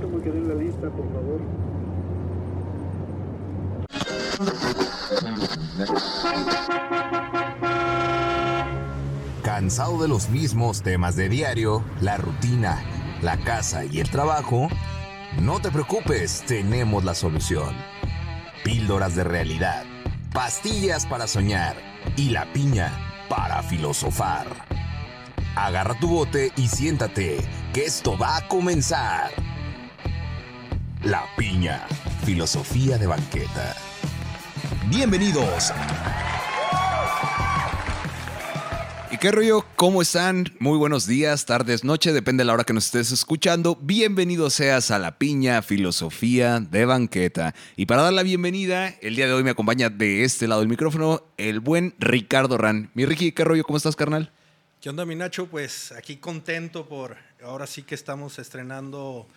la lista, por favor. ¿Cansado de los mismos temas de diario, la rutina, la casa y el trabajo? No te preocupes, tenemos la solución. Píldoras de realidad, pastillas para soñar y la piña para filosofar. Agarra tu bote y siéntate, que esto va a comenzar. La piña, filosofía de banqueta. Bienvenidos. ¿Y qué rollo? ¿Cómo están? Muy buenos días, tardes, noche, depende de la hora que nos estés escuchando. Bienvenido seas a La Piña, Filosofía de Banqueta. Y para dar la bienvenida, el día de hoy me acompaña de este lado del micrófono el buen Ricardo Ran. Mi Ricky, ¿qué rollo? ¿Cómo estás, carnal? ¿Qué onda, mi Nacho? Pues aquí contento por ahora sí que estamos estrenando,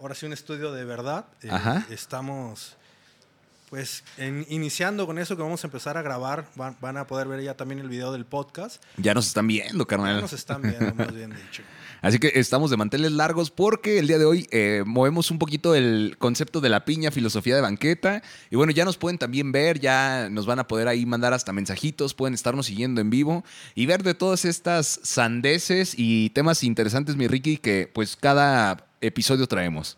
ahora sí un estudio de verdad. Eh. Estamos pues en- iniciando con eso que vamos a empezar a grabar. Van, van a poder ver ya también el video del podcast. Ya nos están viendo, Ya carnal. nos están viendo, más bien dicho. Así que estamos de manteles largos porque el día de hoy eh, movemos un poquito el concepto de la piña, filosofía de banqueta. Y bueno, ya nos pueden también ver, ya nos van a poder ahí mandar hasta mensajitos, pueden estarnos siguiendo en vivo y ver de todas estas sandeces y temas interesantes, mi Ricky, que pues cada episodio traemos.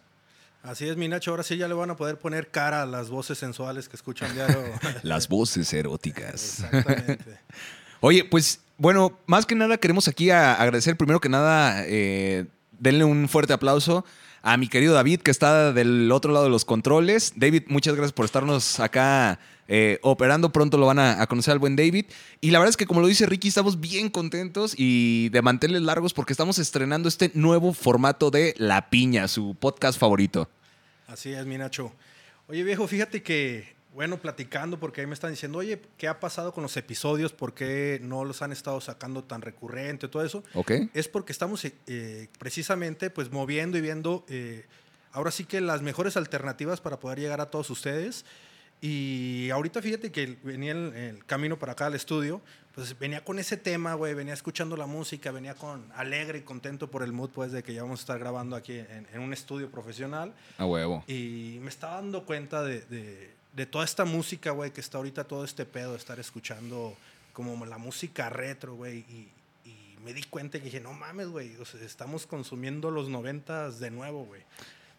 Así es, mi Nacho. Ahora sí ya le van a poder poner cara a las voces sensuales que escuchan diario. Las voces eróticas. Exactamente. Oye, pues bueno, más que nada queremos aquí a- agradecer primero que nada, eh, denle un fuerte aplauso a mi querido David que está del otro lado de los controles. David, muchas gracias por estarnos acá eh, operando. Pronto lo van a, a conocer al buen David. Y la verdad es que como lo dice Ricky, estamos bien contentos y de mantenerles largos porque estamos estrenando este nuevo formato de La Piña, su podcast favorito. Así es, mi Nacho. Oye, viejo, fíjate que, bueno, platicando, porque ahí me están diciendo, oye, ¿qué ha pasado con los episodios? ¿Por qué no los han estado sacando tan recurrente? Todo eso. ¿Ok? Es porque estamos eh, precisamente pues moviendo y viendo eh, ahora sí que las mejores alternativas para poder llegar a todos ustedes. Y ahorita fíjate que venía el, el camino para acá al estudio, pues venía con ese tema, güey, venía escuchando la música, venía con alegre y contento por el mood, pues, de que ya vamos a estar grabando aquí en, en un estudio profesional. A huevo. Y me estaba dando cuenta de, de- de toda esta música, güey, que está ahorita todo este pedo de estar escuchando como la música retro, güey. Y, y me di cuenta y dije, no mames, güey, o sea, estamos consumiendo los noventas de nuevo, güey.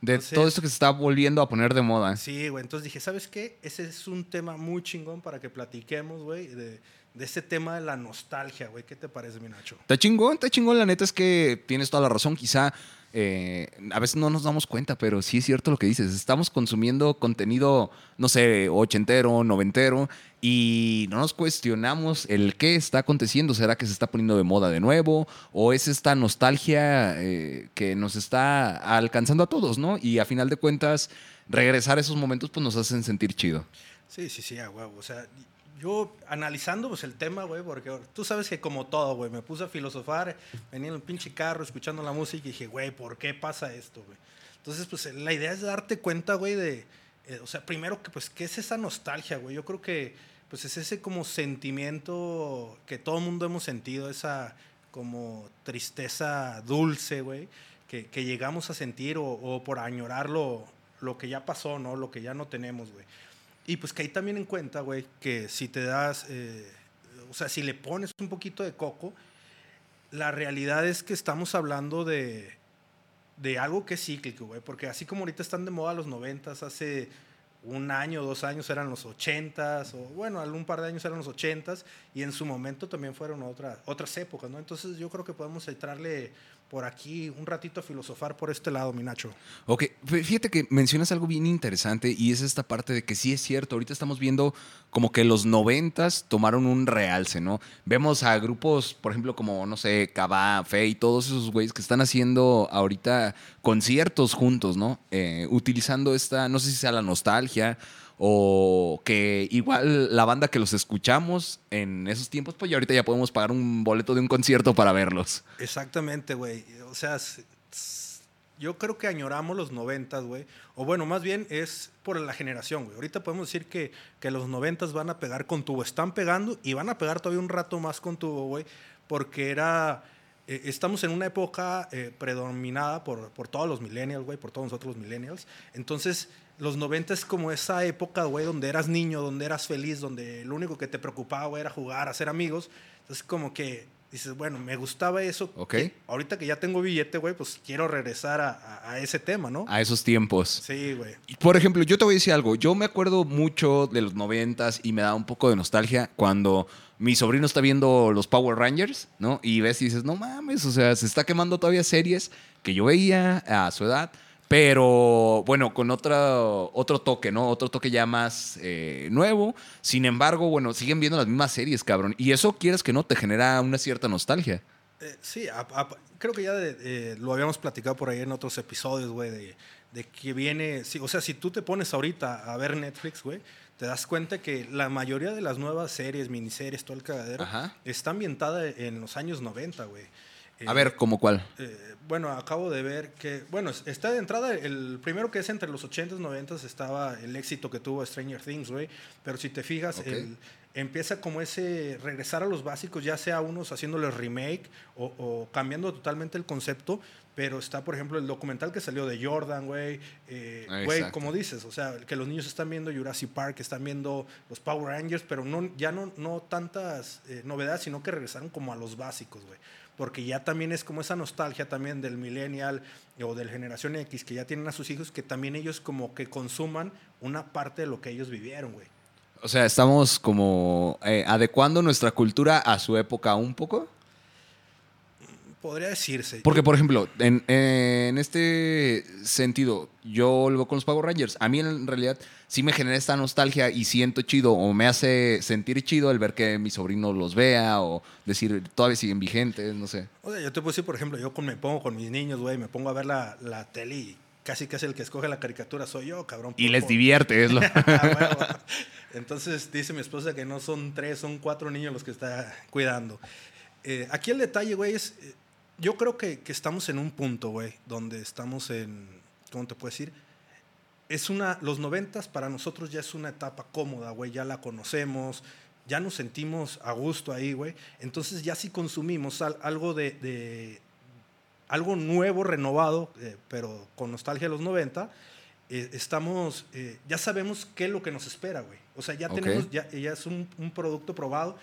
De Entonces- todo esto que se está volviendo a poner de moda. Sí, güey, entonces dije, ¿sabes qué? Ese es un tema muy chingón para que platiquemos, güey, de, de ese tema de la nostalgia, güey. ¿Qué te parece, mi Nacho? Está chingón, está chingón. La neta es que tienes toda la razón. Quizá eh, a veces no nos damos cuenta, pero sí es cierto lo que dices. Estamos consumiendo contenido, no sé, ochentero, noventero, y no nos cuestionamos el qué está aconteciendo. ¿Será que se está poniendo de moda de nuevo? ¿O es esta nostalgia eh, que nos está alcanzando a todos, no? Y a final de cuentas, regresar a esos momentos pues nos hacen sentir chido. Sí, sí, sí, a. O sea, yo analizando pues, el tema, güey, porque tú sabes que como todo, güey, me puse a filosofar, venía en el pinche carro escuchando la música y dije, güey, ¿por qué pasa esto, güey? Entonces, pues la idea es darte cuenta, güey, de, eh, o sea, primero que, pues, ¿qué es esa nostalgia, güey? Yo creo que, pues, es ese como sentimiento que todo el mundo hemos sentido, esa como tristeza dulce, güey, que, que llegamos a sentir o, o por añorar lo, lo que ya pasó, ¿no? Lo que ya no tenemos, güey. Y pues que ahí también en cuenta, güey, que si te das, eh, o sea, si le pones un poquito de coco, la realidad es que estamos hablando de, de algo que es cíclico, güey, porque así como ahorita están de moda los noventas, hace un año, dos años eran los ochentas, o bueno, algún par de años eran los ochentas, y en su momento también fueron otra, otras épocas, ¿no? Entonces yo creo que podemos entrarle por aquí un ratito a filosofar por este lado, mi Nacho. Ok, fí- fíjate que mencionas algo bien interesante y es esta parte de que sí es cierto, ahorita estamos viendo como que los noventas tomaron un realce, ¿no? Vemos a grupos, por ejemplo, como, no sé, Cabá, Fe y todos esos güeyes que están haciendo ahorita conciertos juntos, ¿no? Eh, utilizando esta, no sé si sea la nostalgia o que igual la banda que los escuchamos en esos tiempos, pues ya ahorita ya podemos pagar un boleto de un concierto para verlos. Exactamente, güey. O sea, yo creo que añoramos los noventas, güey. O bueno, más bien es por la generación, güey. Ahorita podemos decir que, que los noventas van a pegar con tubo. Están pegando y van a pegar todavía un rato más con tubo, güey. Porque era eh, estamos en una época eh, predominada por, por todos los millennials, güey, por todos nosotros los millennials. Entonces, los 90 es como esa época, güey, donde eras niño, donde eras feliz, donde lo único que te preocupaba, güey, era jugar, hacer amigos. Entonces, como que dices, bueno, me gustaba eso. Ok. que ahorita que ya tengo billete, güey, pues quiero regresar a, a- a ese tema, ¿no? A esos tiempos. Sí, güey. Por ejemplo, yo te voy a decir algo. Yo me acuerdo mucho de los noventas y me da un poco de nostalgia cuando mi sobrino está viendo los Power Rangers, ¿no? Y ves y dices, no mames, o sea, se está quemando todavía series que yo veía a su edad, pero bueno, con otra, otro toque, ¿no? Otro toque ya más eh, nuevo. Sin embargo, bueno, siguen viendo las mismas series, cabrón. Y eso, quieres que no, te genera una cierta nostalgia. Eh, sí, a- a- creo que ya de- eh, lo habíamos platicado por ahí en otros episodios, güey, de, de que viene, sí, o sea, si tú te pones ahorita a ver Netflix, güey, te das cuenta que la mayoría de las nuevas series, miniseries, todo el cagadero, Ajá. está ambientada en los años 90, güey. A Eh, ver, ¿cómo cuál? eh, bueno, acabo de ver que, bueno, es- está de entrada, el primero que es entre los 80s, 90s estaba el éxito que tuvo Stranger Things, güey, pero si te fijas, Ok. el- empieza como ese regresar a los básicos, ya sea unos haciéndole remake o, o cambiando totalmente el concepto, pero está, por ejemplo, el documental que salió de Jordan, güey, eh, güey, Exacto. como dices, o sea, que los niños están viendo Jurassic Park, están viendo los Power Rangers, pero no, ya no, no tantas eh, novedades, sino que regresaron como a los básicos, güey. Porque ya también es como esa nostalgia también del millennial o del generación X que ya tienen a sus hijos, que también ellos como que consuman una parte de lo que ellos vivieron, güey. O sea, estamos como eh, adecuando nuestra cultura a su época un poco. Podría decirse. Porque, por ejemplo, en, en este sentido, yo lo veo con los Power Rangers. A mí, en realidad, sí me genera esta nostalgia y siento chido o me hace sentir chido el ver que mi sobrino los vea o decir, todavía siguen vigentes, no sé. O sea, yo te puedo decir, por ejemplo, yo con, me pongo con mis niños, güey, me pongo a ver la, la tele y casi casi el que escoge la caricatura soy yo, cabrón. Y les divierte, es lo... Entonces dice mi esposa que no son tres, son cuatro niños los que está cuidando. Eh, aquí el detalle, güey, es. Yo creo que, que estamos en un punto, güey, donde estamos en. ¿Cómo te puedo decir? Es una. Los noventas para nosotros ya es una etapa cómoda, güey, ya la conocemos. Ya nos sentimos a gusto ahí, güey. Entonces ya si consumimos al- algo de, de- algo nuevo, renovado, eh, pero con nostalgia de los 90, eh, estamos, eh, ya sabemos qué es lo que nos espera, güey. O sea, ya Ok. tenemos, ya, ya es un, un producto probado.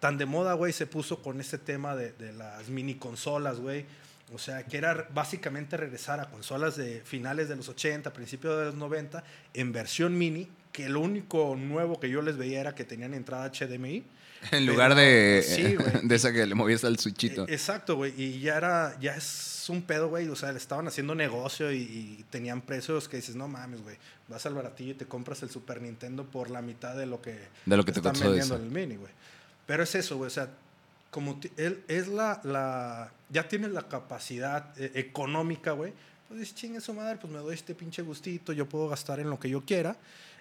Tan de moda, güey, se puso con este tema de, de las mini consolas, güey. O sea, que era básicamente regresar a consolas de finales de los 80, principios de los 90, en versión mini, que lo único nuevo que yo les veía era que tenían entrada HDMI. En lugar Pero- de, sí, güey. de esa que le movías al switchito. Eh, Exacto, güey. Y ya era, ya es un pedo, güey. O sea, le estaban haciendo negocio y, y tenían precios que dices, no mames, güey. Vas al baratillo y te compras el Super Nintendo por la mitad de lo que, De lo que te están costó vendiendo eso. el mini, güey. Pero es eso, güey. O sea, como él es la, la, ya tiene la capacidad eh, económica, güey. Pues dices, chingue su madre, pues me doy este pinche gustito, yo puedo gastar en lo que yo quiera.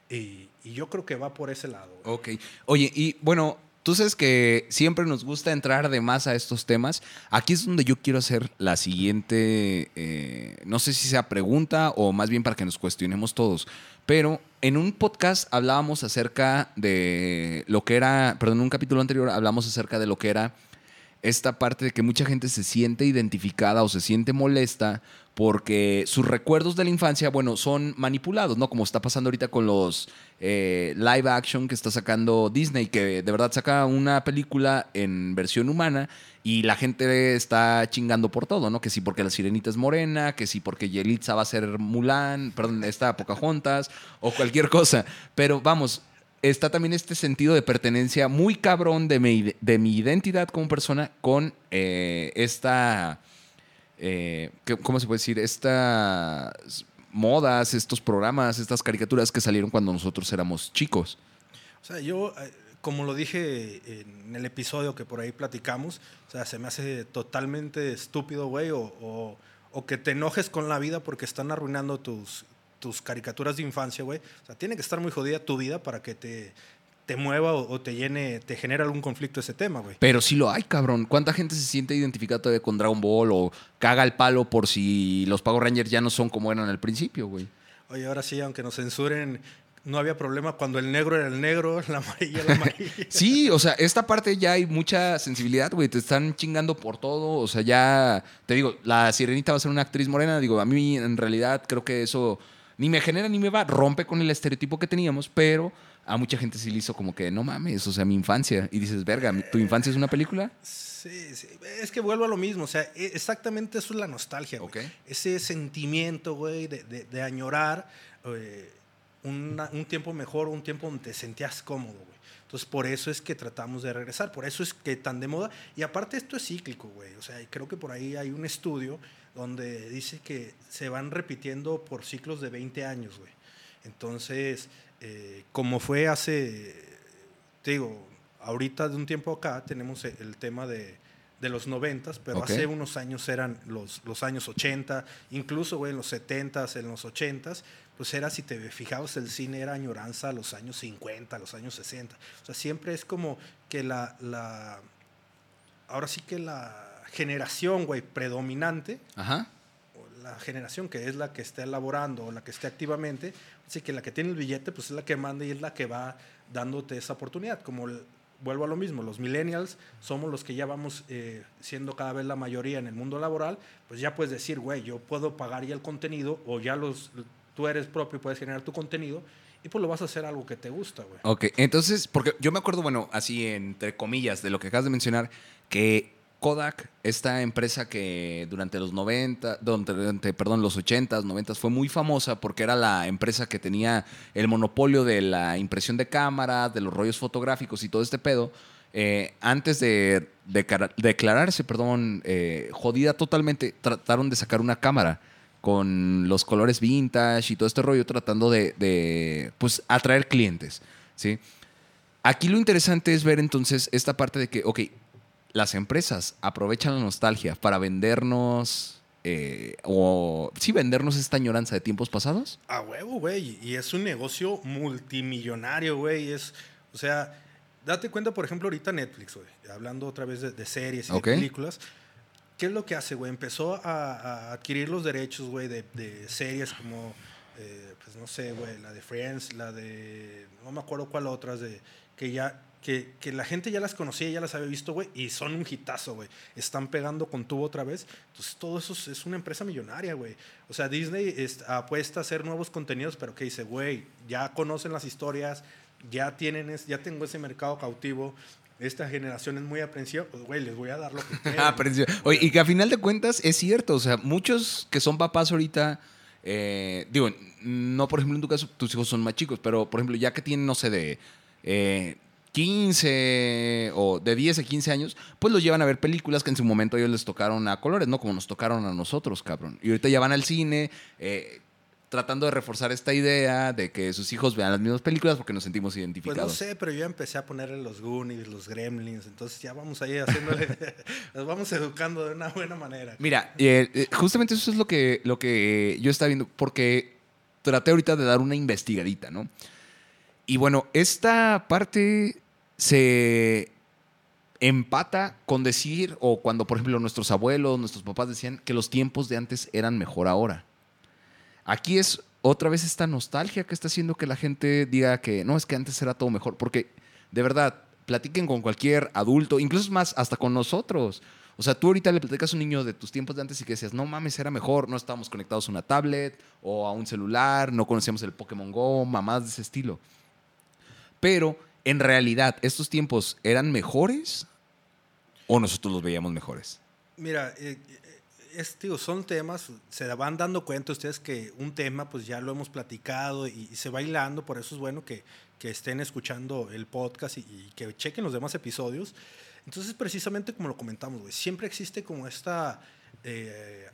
Y, y yo creo que va por ese lado, güey. Ok. Oye, y bueno, tú sabes que siempre nos gusta entrar de más a estos temas. Aquí es donde yo quiero hacer la siguiente, eh, no sé si sea pregunta o más bien para que nos cuestionemos todos. Pero en un podcast hablábamos acerca de lo que era, perdón, en un capítulo anterior hablamos acerca de lo que era esta parte de que mucha gente se siente identificada o se siente molesta porque sus recuerdos de la infancia, bueno, son manipulados, ¿no? Como está pasando ahorita con los eh, live action que está sacando Disney, que de verdad saca una película en versión humana y la gente está chingando por todo, ¿no? Que sí porque la sirenita es morena, que sí porque Yelitza va a ser Mulan, perdón, esta Pocahontas o cualquier cosa. Pero vamos, está también este sentido de pertenencia muy cabrón de mi, de mi identidad como persona con eh, esta, eh, ¿qué- ¿cómo se puede decir? Estas modas, estos programas, estas caricaturas que salieron cuando nosotros éramos chicos. O sea, yo, eh, como lo dije en el episodio que por ahí platicamos, o sea, se me hace totalmente estúpido, güey, o, o- o que te enojes con la vida porque están arruinando tus, tus caricaturas de infancia, güey. O sea, tiene que estar muy jodida tu vida para que te, te mueva o, o te llene, te genere algún conflicto ese tema, güey. Pero sí lo hay, cabrón. ¿Cuánta gente se siente identificada todavía con Dragon Ball o caga el palo por si los Power Rangers ya no son como eran al principio, güey? Oye, ahora sí, aunque nos censuren, no había problema cuando el negro era el negro, la amarilla era la amarilla. Sí, o sea, esta parte ya hay mucha sensibilidad, güey. Te están chingando por todo. O sea, ya. Te digo, la sirenita va a ser una actriz morena. Digo, a mí en realidad creo que eso ni me genera ni me va. Rompe con el estereotipo que teníamos, pero a mucha gente sí le hizo como que no mames, o sea, mi infancia. Y dices, verga, ¿tu infancia es una película? Sí, sí. Es que vuelvo a lo mismo. O sea, e- exactamente eso es la nostalgia, güey. Ok. Ese sentimiento, güey, de, de- de añorar eh, una- un tiempo mejor, un tiempo donde te sentías cómodo, güey. Entonces, por eso es que tratamos de regresar. Por eso es que tan de moda. Y aparte, esto es cíclico, güey. O sea, creo que por ahí hay un estudio donde dice que se van repitiendo por ciclos de 20 años, güey. Entonces, eh, como fue hace, te digo, ahorita de un tiempo acá tenemos e- el tema de, de los noventas, pero Ok. hace unos años eran los, los años 80, incluso güey, en los 70s, en los 80s, pues era, si te fijabas, el cine era añoranza a los años 50, a los años 60. O sea, siempre es como que la, la ahora sí que la generación, güey, predominante, Ajá. o la generación que es la que está elaborando o la que esté activamente, así que la que tiene el billete, pues es la que manda y es la que va dándote esa oportunidad. Como el- vuelvo a lo mismo, los millennials somos los que ya vamos eh, siendo cada vez la mayoría en el mundo laboral, pues ya puedes decir, güey, yo puedo pagar ya el contenido o ya los, tú eres propio y puedes generar tu contenido y pues lo vas a hacer algo que te gusta, güey. Ok, entonces, porque yo me acuerdo, bueno, así entre comillas, de lo que acabas de mencionar, que Kodak, esta empresa que durante los 90, durante, perdón, los 80s, 90s fue muy famosa porque era la empresa que tenía el monopolio de la impresión de cámaras, de los rollos fotográficos y todo este pedo. eh, antes de, declararse, perdón, eh, jodida totalmente, trataron de sacar una cámara con los colores vintage y todo este rollo, tratando de, de, pues, atraer clientes, ¿sí? Aquí lo interesante es ver entonces esta parte de que, ok, las empresas aprovechan la nostalgia para vendernos, eh, o sí, vendernos esta añoranza de tiempos pasados. A huevo, güey. Y es un negocio multimillonario, güey. Es, o sea, date cuenta, por ejemplo, ahorita Netflix, güey. Hablando otra vez de, de series y de películas. ¿Qué es lo que hace, güey? Empezó a, a adquirir los derechos, güey, de, de series como, eh, pues no sé, güey, la de Friends, la de, no me acuerdo cuál otras, de, que ya, que, que la gente ya las conocía, ya las había visto, güey, y son un hitazo, güey. Están pegando con tubo otra vez. Entonces, todo eso es, es una empresa millonaria, güey. O sea, Disney es- apuesta a hacer nuevos contenidos, pero que dice, güey, ya conocen las historias, ya tienen, es- ya tengo ese mercado cautivo. Esta generación es muy aprensiva, pues, güey, les voy a dar lo que Oye, y que a final de cuentas es cierto, o sea, muchos que son papás ahorita, eh, digo, no por ejemplo en tu caso, tus hijos son más chicos, pero por ejemplo, ya que tienen, no sé, de eh, 15 o de 10 a 15 años, pues los llevan a ver películas que en su momento ellos les tocaron a colores, ¿no? Como nos tocaron a nosotros, cabrón. Y ahorita ya van al cine, eh, tratando de reforzar esta idea de que sus hijos vean las mismas películas porque nos sentimos Pues identificados. no sé, pero yo ya empecé a ponerle los Goonies, los Gremlins, entonces ya vamos ahí haciéndole, los vamos educando de una buena manera. Mira, eh, eh, justamente eso es lo que, lo que yo estaba viendo, porque traté ahorita de dar una investigadita, ¿no? Y bueno, esta parte se empata con decir, o cuando por ejemplo nuestros abuelos, nuestros papás decían que los tiempos de antes eran mejor ahora. Aquí es otra vez esta nostalgia que está haciendo que la gente diga que no, es que antes era todo mejor, porque de verdad, platiquen con cualquier adulto, incluso más hasta con nosotros. O sea, tú ahorita le platicas a un niño de tus tiempos de antes y que decías, no mames, era mejor, no estábamos conectados a una tablet o a un celular, no conocíamos el Pokémon Go, mamás de ese estilo. Pero, en realidad, ¿estos tiempos eran mejores o nosotros los veíamos mejores? Mira, eh, eh, es, digo, son temas, se van dando cuenta ustedes que un tema pues ya lo hemos platicado y, y se va hilando, por eso es bueno que, que estén escuchando el podcast y, y que chequen los demás episodios. Entonces, precisamente como lo comentamos, güey, siempre existe como esta eh,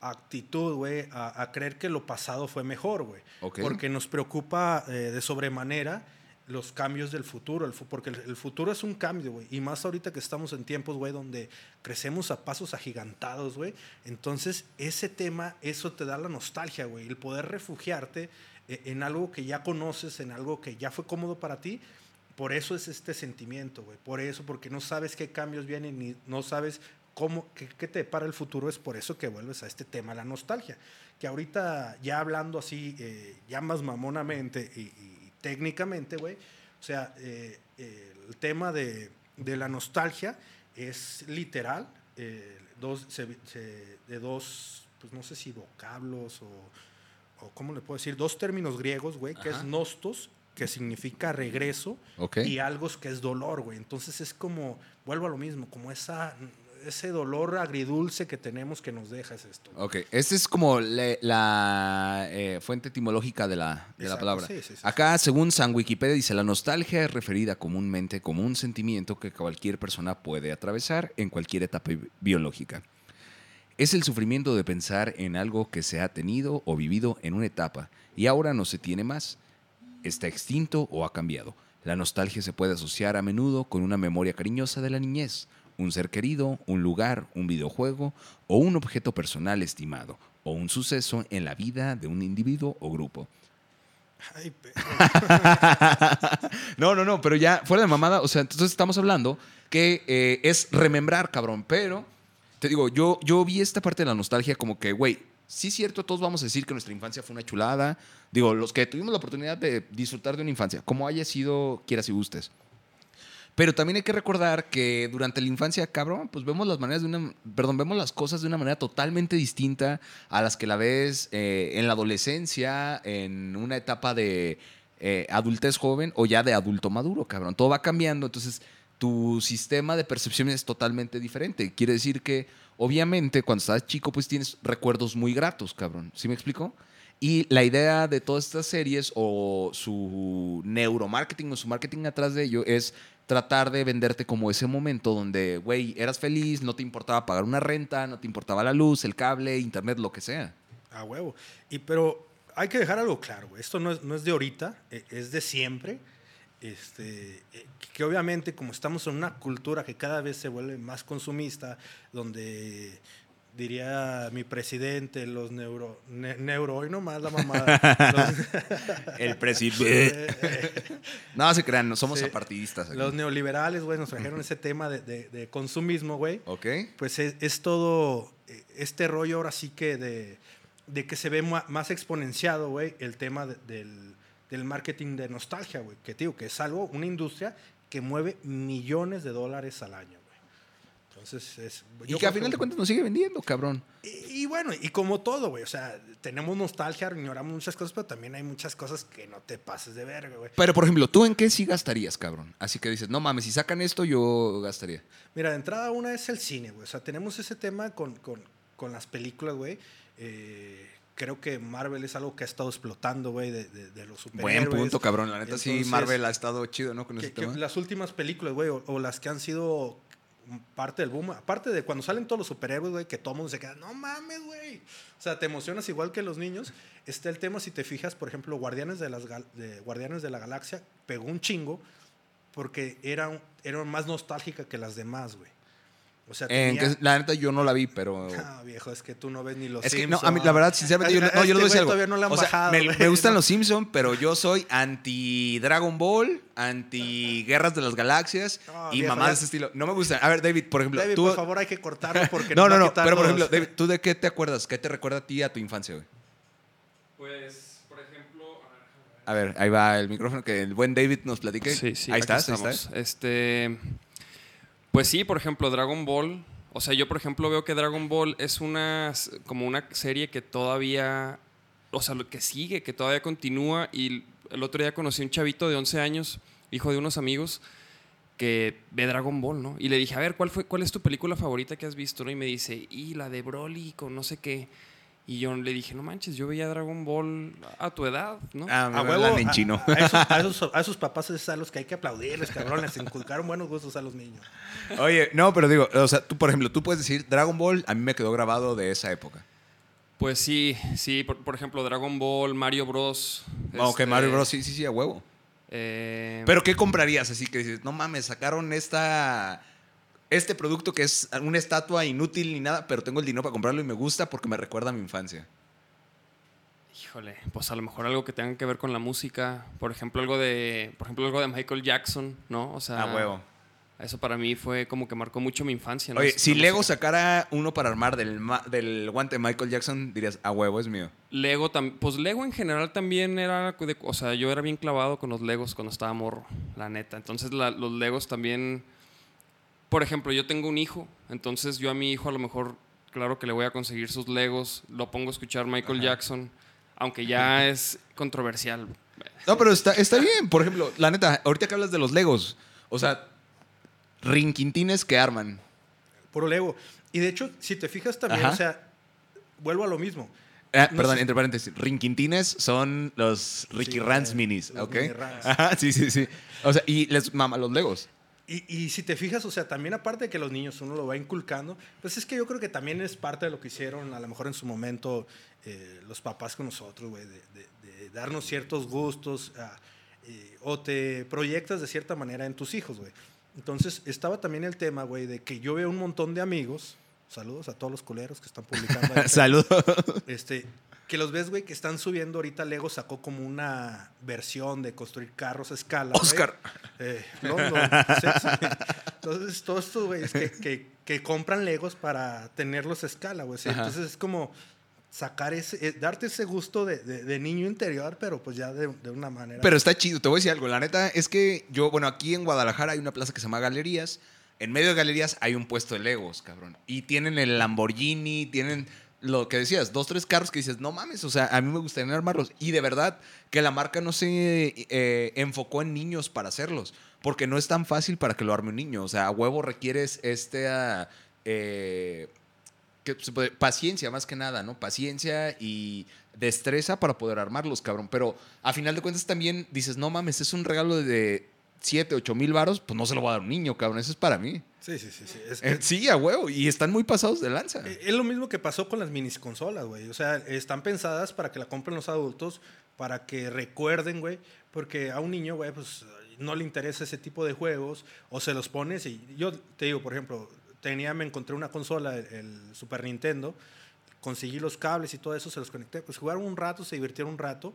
actitud, güey, a, a creer que lo pasado fue mejor, güey. Ok. Porque nos preocupa eh, de sobremanera los cambios del futuro, el porque el, el futuro es un cambio, güey. Y más ahorita que estamos en tiempos, güey, donde crecemos a pasos agigantados, güey. Entonces, ese tema, eso te da la nostalgia, güey. El poder refugiarte eh, en algo que ya conoces, en algo que ya fue cómodo para ti. Por eso es este sentimiento, güey. Por eso, porque no sabes qué cambios vienen ni no sabes cómo, qué, qué te depara el futuro. Es por eso que vuelves a este tema, la nostalgia. Que ahorita, ya hablando así, eh, ya más mamonamente y, y técnicamente, güey, o sea, eh, eh, el tema de, de la nostalgia es literal, eh, dos, se- se- de dos, pues no sé si vocablos o, o ¿cómo le puedo decir? Dos términos griegos, güey, que es nostos, que significa regreso, y algo que es dolor, güey. Entonces es como, vuelvo a lo mismo, como esa, ese dolor agridulce que tenemos que nos deja es esto. Ok, esta es como le- la eh, fuente etimológica de la, de la palabra. sí, sí, sí. Acá, según San Wikipedia, dice, la nostalgia es referida comúnmente como un sentimiento que cualquier persona puede atravesar en cualquier etapa bi- biológica. Es el sufrimiento de pensar en algo que se ha tenido o vivido en una etapa y ahora no se tiene más, está extinto o ha cambiado. La nostalgia se puede asociar a menudo con una memoria cariñosa de la niñez, un ser querido, un lugar, un videojuego o un objeto personal estimado, o un suceso en la vida de un individuo o grupo. Ay, pe- no, no, no, pero ya fuera de mamada, o sea, entonces estamos hablando que eh, es remembrar, cabrón, pero te digo, yo, yo vi esta parte de la nostalgia como que, güey, sí es cierto, todos vamos a decir que nuestra infancia fue una chulada, digo, los que tuvimos la oportunidad de disfrutar de una infancia, como haya sido, quieras y gustes. Pero también hay que recordar que durante la infancia, cabrón, pues vemos las maneras de una, perdón, vemos las cosas de una manera totalmente distinta a las que la ves eh, en la adolescencia, en una etapa de eh, adultez joven o ya de adulto maduro, cabrón. Todo va cambiando, entonces tu sistema de percepción es totalmente diferente. Quiere decir que, obviamente, cuando estás chico, pues tienes recuerdos muy gratos, cabrón. ¿Sí me explico? Y la idea de todas estas series o su neuromarketing o su marketing atrás de ello es tratar de venderte como ese momento donde, güey, eras feliz, no te importaba pagar una renta, no te importaba la luz, el cable, internet, lo que sea. A huevo. Y pero hay que dejar algo claro, güey. Esto no es, no es de ahorita, eh, es de siempre. Este, eh, que obviamente como estamos en una cultura que cada vez se vuelve más consumista, donde diría mi presidente, los neuro, ne- neuro, hoy nomás la mamada. El presidente. no se crean, no somos Sí. apartidistas. aquí. los neoliberales, güey, nos trajeron ese tema de, de- de consumismo, güey. ¿Ok? pues es, es todo eh, este rollo ahora sí que de, de que se ve más exponenciado, güey, el tema de- del, del marketing de nostalgia, güey, que digo, que es algo, una industria que mueve millones de dólares al año. Entonces, es... Y que a final de cuentas nos sigue vendiendo, cabrón. Y, y bueno, y como todo, güey, o sea, tenemos nostalgia, ignoramos muchas cosas, pero también hay muchas cosas que no te pases de verga, güey. Pero, por ejemplo, ¿tú en qué sí gastarías, cabrón? Así que dices, no mames, si sacan esto, yo gastaría. Mira, de entrada una es el cine, güey. O sea, tenemos ese tema con, con, con las películas, güey. Eh, creo que Marvel es algo que ha estado explotando, güey, de, de, de los superhéroes. Buen punto, cabrón. La neta, sí, Marvel ha estado chido, ¿no? Con que- ese que tema. las últimas películas, güey, o, o las que han sido parte del boom, aparte de cuando salen todos los superhéroes, güey, que todo mundo se queda, no mames, güey. O sea, te emocionas igual que los niños. Está el tema, si te fijas, por ejemplo, Guardianes de, las Guardianes de la Galaxia pegó un chingo porque era, era más nostálgica que las demás, güey. O sea, En tenía- que- la neta, yo no la vi, pero. Ah, viejo, es que tú no ves ni los Es que, no, a mí, la verdad, sinceramente, yo, no, no, yo Este les voy a decir algo. no le han O sea, bajado, me, gustan No. los Simpsons, pero yo soy anti Dragon Ball, anti Guerras de las Galaxias No, y viejo, mamás de ese estilo. No me gustan. A ver, David, por ejemplo, David, tú. por favor, hay que cortarlo porque no, no, no. quitar Pero, por ejemplo, David, ¿tú de qué te acuerdas? ¿Qué te recuerda a ti a tu infancia, güey? Pues, por ejemplo. A ver, ahí va el micrófono que el buen David nos platique. Sí, sí. ahí estás, ahí estamos. estás. Este. Pues sí, por ejemplo, Dragon Ball. O sea, yo, por ejemplo, veo que Dragon Ball es una. como una serie que todavía. O sea, que sigue, que todavía continúa. Y el otro día conocí a un chavito de 11 años, hijo de unos amigos, que ve Dragon Ball, ¿no? Y le dije, a ver, ¿cuál, fue, cuál es tu película favorita que has visto? ¿no? Y me dice, y la de Broly con no sé qué. Y yo le dije, no manches, yo veía Dragon Ball a tu edad, ¿no? Ah, A huevo, en a- chino. A, esos, a esos- a esos papás es a los que hay que aplaudirles, cabrón. Les inculcaron buenos gustos a los niños. Oye, no, pero digo, o sea, tú, por ejemplo, tú puedes decir Dragon Ball, a mí me quedó grabado de esa época. Pues sí, sí, por, por ejemplo, Dragon Ball, Mario Bros. Ok, este, Mario Bros. Sí, sí, sí, a huevo. eh, Pero ¿qué comprarías? Así que dices, no mames, sacaron esta, este producto que es una estatua inútil ni nada, pero tengo el dinero para comprarlo y me gusta porque me recuerda a mi infancia. híjole, pues a lo mejor algo que tenga que ver con la música, por ejemplo, algo de, por ejemplo, algo de Michael Jackson, ¿no? O sea, A huevo. Eso para mí fue como que marcó mucho mi infancia. ¿no? Oye, si la Lego música. sacara uno para armar del, ma- del guante de Michael Jackson, dirías, a huevo, es mío. Lego tam- pues Lego en general también era, de- o sea, yo era bien clavado con los Legos cuando estaba morro, la neta. Entonces la- los Legos también, por ejemplo, yo tengo un hijo, entonces yo a mi hijo a lo mejor, claro que le voy a conseguir sus Legos, lo pongo a escuchar Michael Jackson, aunque ya es controversial. No, pero está, está bien. Por ejemplo, la neta, ahorita que hablas de los Legos, o sea, rinquintines que arman. Puro Lego. Y de hecho, si te fijas también, Ajá. o sea, vuelvo a lo mismo. Ah, No perdón, sé- entre paréntesis. Rinquintines son los Ricky Sí, Rants eh, minis, los ¿ok? mini. Ajá, sí, sí, sí. O sea, y les mama los Legos. Y, y si te fijas, o sea, también aparte de que los niños uno lo va inculcando, pues es que yo creo que también es parte de lo que hicieron a lo mejor en su momento eh, los papás con nosotros, güey, de, de- de darnos ciertos gustos ah, eh, o te proyectas de cierta manera en tus hijos, güey. Entonces estaba también el tema, güey, de que yo veo un montón de amigos, saludos a todos los culeros que están publicando. Saludos. Este, que los ves, güey, que están subiendo ahorita. Lego sacó como una versión de construir carros a escala. güey. Oscar. Eh, London, sí. Entonces, todos estos güeyes que, que, que compran Legos para tenerlos a escala, güey. sí. Entonces, es como sacar ese, eh, darte ese gusto de, de- de niño interior, pero pues ya de, de una manera. Pero está chido, te voy a decir algo. La neta es que yo, bueno, aquí en Guadalajara hay una plaza que se llama Galerías. En medio de Galerías hay un puesto de Legos, cabrón. Y tienen el Lamborghini, tienen lo que decías, dos, tres carros que dices, no mames, o sea, a mí me gustaría armarlos. Y de verdad que la marca no se eh, enfocó en niños para hacerlos. Porque no es tan fácil para que lo arme un niño. O sea, a huevo requieres este... ah, eh, paciencia más que nada, ¿no? Paciencia y destreza para poder armarlos, cabrón. Pero a final de cuentas también dices, no mames, es un regalo de 7, 8 mil varos, pues no se lo va a dar un niño, cabrón. Eso es para mí. Sí, sí, sí. sí. Es, Eh, sí, a huevo. Y están muy pasados de lanza. Eh, Es lo mismo que pasó con las mini consolas, güey. O sea, están pensadas para que la compren los adultos, para que recuerden, güey. Porque a un niño, güey, pues no le interesa ese tipo de juegos o se los pones y yo te digo, por ejemplo, tenía, me encontré una consola, el Super Nintendo, conseguí los cables y todo eso, se los conecté, pues jugaron un rato, se divirtieron un rato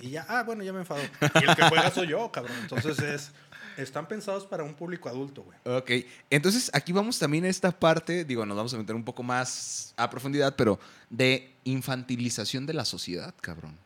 y ya, ah, bueno, ya me enfadó. Y el que juega soy yo, cabrón. Entonces es, están pensados para un público adulto, güey. Ok, entonces aquí vamos también a esta parte, digo, nos vamos a meter un poco más a profundidad, pero de infantilización de la sociedad, cabrón.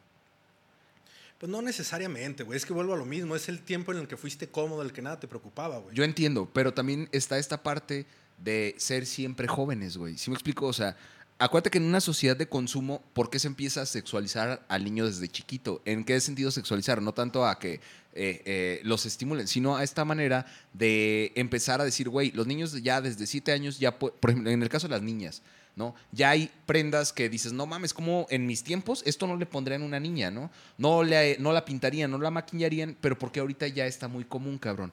Pues no necesariamente, güey. Es que vuelvo a lo mismo. Es el tiempo en el que fuiste cómodo, el que nada te preocupaba, güey. Yo entiendo, pero también está esta parte de ser siempre jóvenes, güey. ¿Sí me explico? O sea, acuérdate que en una sociedad de consumo, ¿por qué se empieza a sexualizar al niño desde chiquito? ¿En qué sentido sexualizar? No tanto a que eh, eh, los estimulen, sino a esta manera de empezar a decir, güey, los niños ya desde siete años, ya, por ejemplo, en el caso de las niñas, ¿no? Ya hay prendas que dices, no mames, como en mis tiempos esto no le pondrían a una niña, ¿no? No, le, no la pintarían, no la maquillarían, pero porque ahorita ya está muy común, cabrón.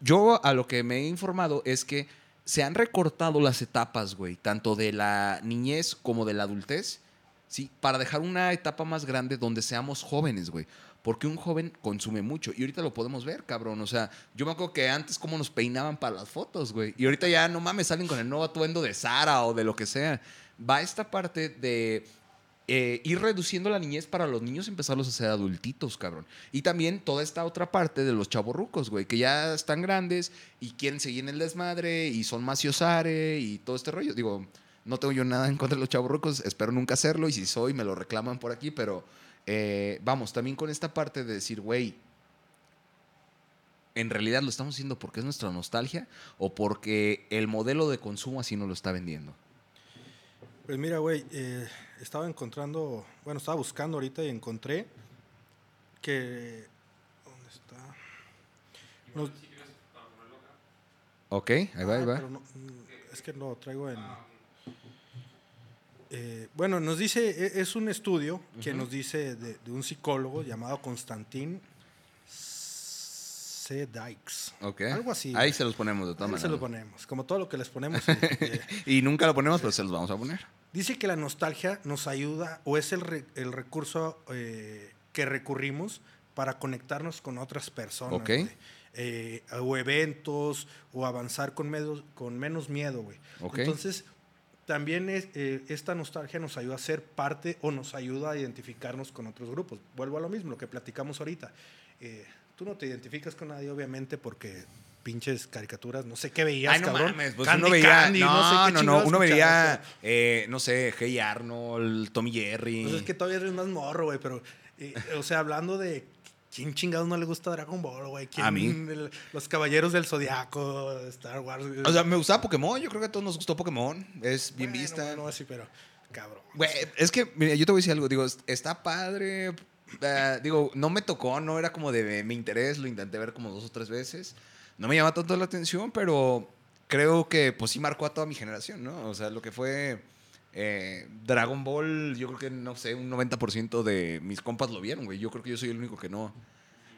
Yo a lo que me he informado es que se han recortado las etapas, güey, tanto de la niñez como de la adultez, ¿sí? Para dejar una etapa más grande donde seamos jóvenes, güey. Porque un joven consume mucho. Y ahorita lo podemos ver, cabrón. O sea, yo me acuerdo que antes cómo nos peinaban para las fotos, güey. Y ahorita ya, no mames, salen con el nuevo atuendo de Sara o de lo que sea. Va esta parte de eh, ir reduciendo la niñez para los niños empezarlos a ser adultitos, cabrón. Y también toda esta otra parte de los chavorrucos, güey, que ya están grandes y quieren seguir en el desmadre y son maciosare y todo este rollo. Digo, no tengo yo nada en contra de los chavorrucos, espero nunca hacerlo y si soy me lo reclaman por aquí, pero eh, vamos, también con esta parte de decir, güey, en realidad lo estamos haciendo porque es nuestra nostalgia o porque el modelo de consumo así nos lo está vendiendo. Pues mira, güey, eh, estaba encontrando, bueno, estaba buscando ahorita y encontré que... ¿Dónde está? Nos- Ok, ahí va, ahí Ah, va. no, mm, es que lo traigo en... Eh, bueno, nos dice, e- es un estudio que nos dice de, de un psicólogo llamado Constantin C. Dykes. Ok. Algo así. Ahí se los ponemos de todas maneras. se lo ponemos, como todo lo que les ponemos. eh, Y nunca lo ponemos, pero se los vamos a poner. Dice que la nostalgia nos ayuda o es el, re- el recurso eh, que recurrimos para conectarnos con otras personas. Güey. Eh, o eventos o avanzar con, menos- con menos miedo, güey. Entonces, también es, eh, esta nostalgia nos ayuda a ser parte o nos ayuda a identificarnos con otros grupos. Vuelvo a lo mismo, lo que platicamos ahorita. Eh, tú no te identificas con nadie, obviamente, porque pinches caricaturas. No sé qué veías, Ay, no cabrón. mames, pues Candy uno veía. Candy, no, sé qué no, no, uno veía, eh, no sé, Hey Arnold, Tommy Jerry. Pues es que todavía eres más morro, güey, pero, eh, o sea, hablando de quién chingados no le gusta Dragon Ball, güey. ¿Quién- A mí. el- los Caballeros del Zodiaco, Star Wars. güey. O sea, me gustaba Pokémon, yo creo que a todos nos gustó Pokémon. Es bien Bueno, vista. bueno, sí, pero cabrón. Güey, es que, mira, yo te voy a decir algo, digo, es- está padre. eh, digo, no me tocó, no era como de mi interés, lo intenté ver como dos o tres veces. No me llama tanto la atención, pero creo que pues sí marcó a toda mi generación, ¿no? O sea, lo que fue eh, Dragon Ball, yo creo que, no sé, un 90% de mis compas lo vieron, güey. Yo creo que yo soy el único que no,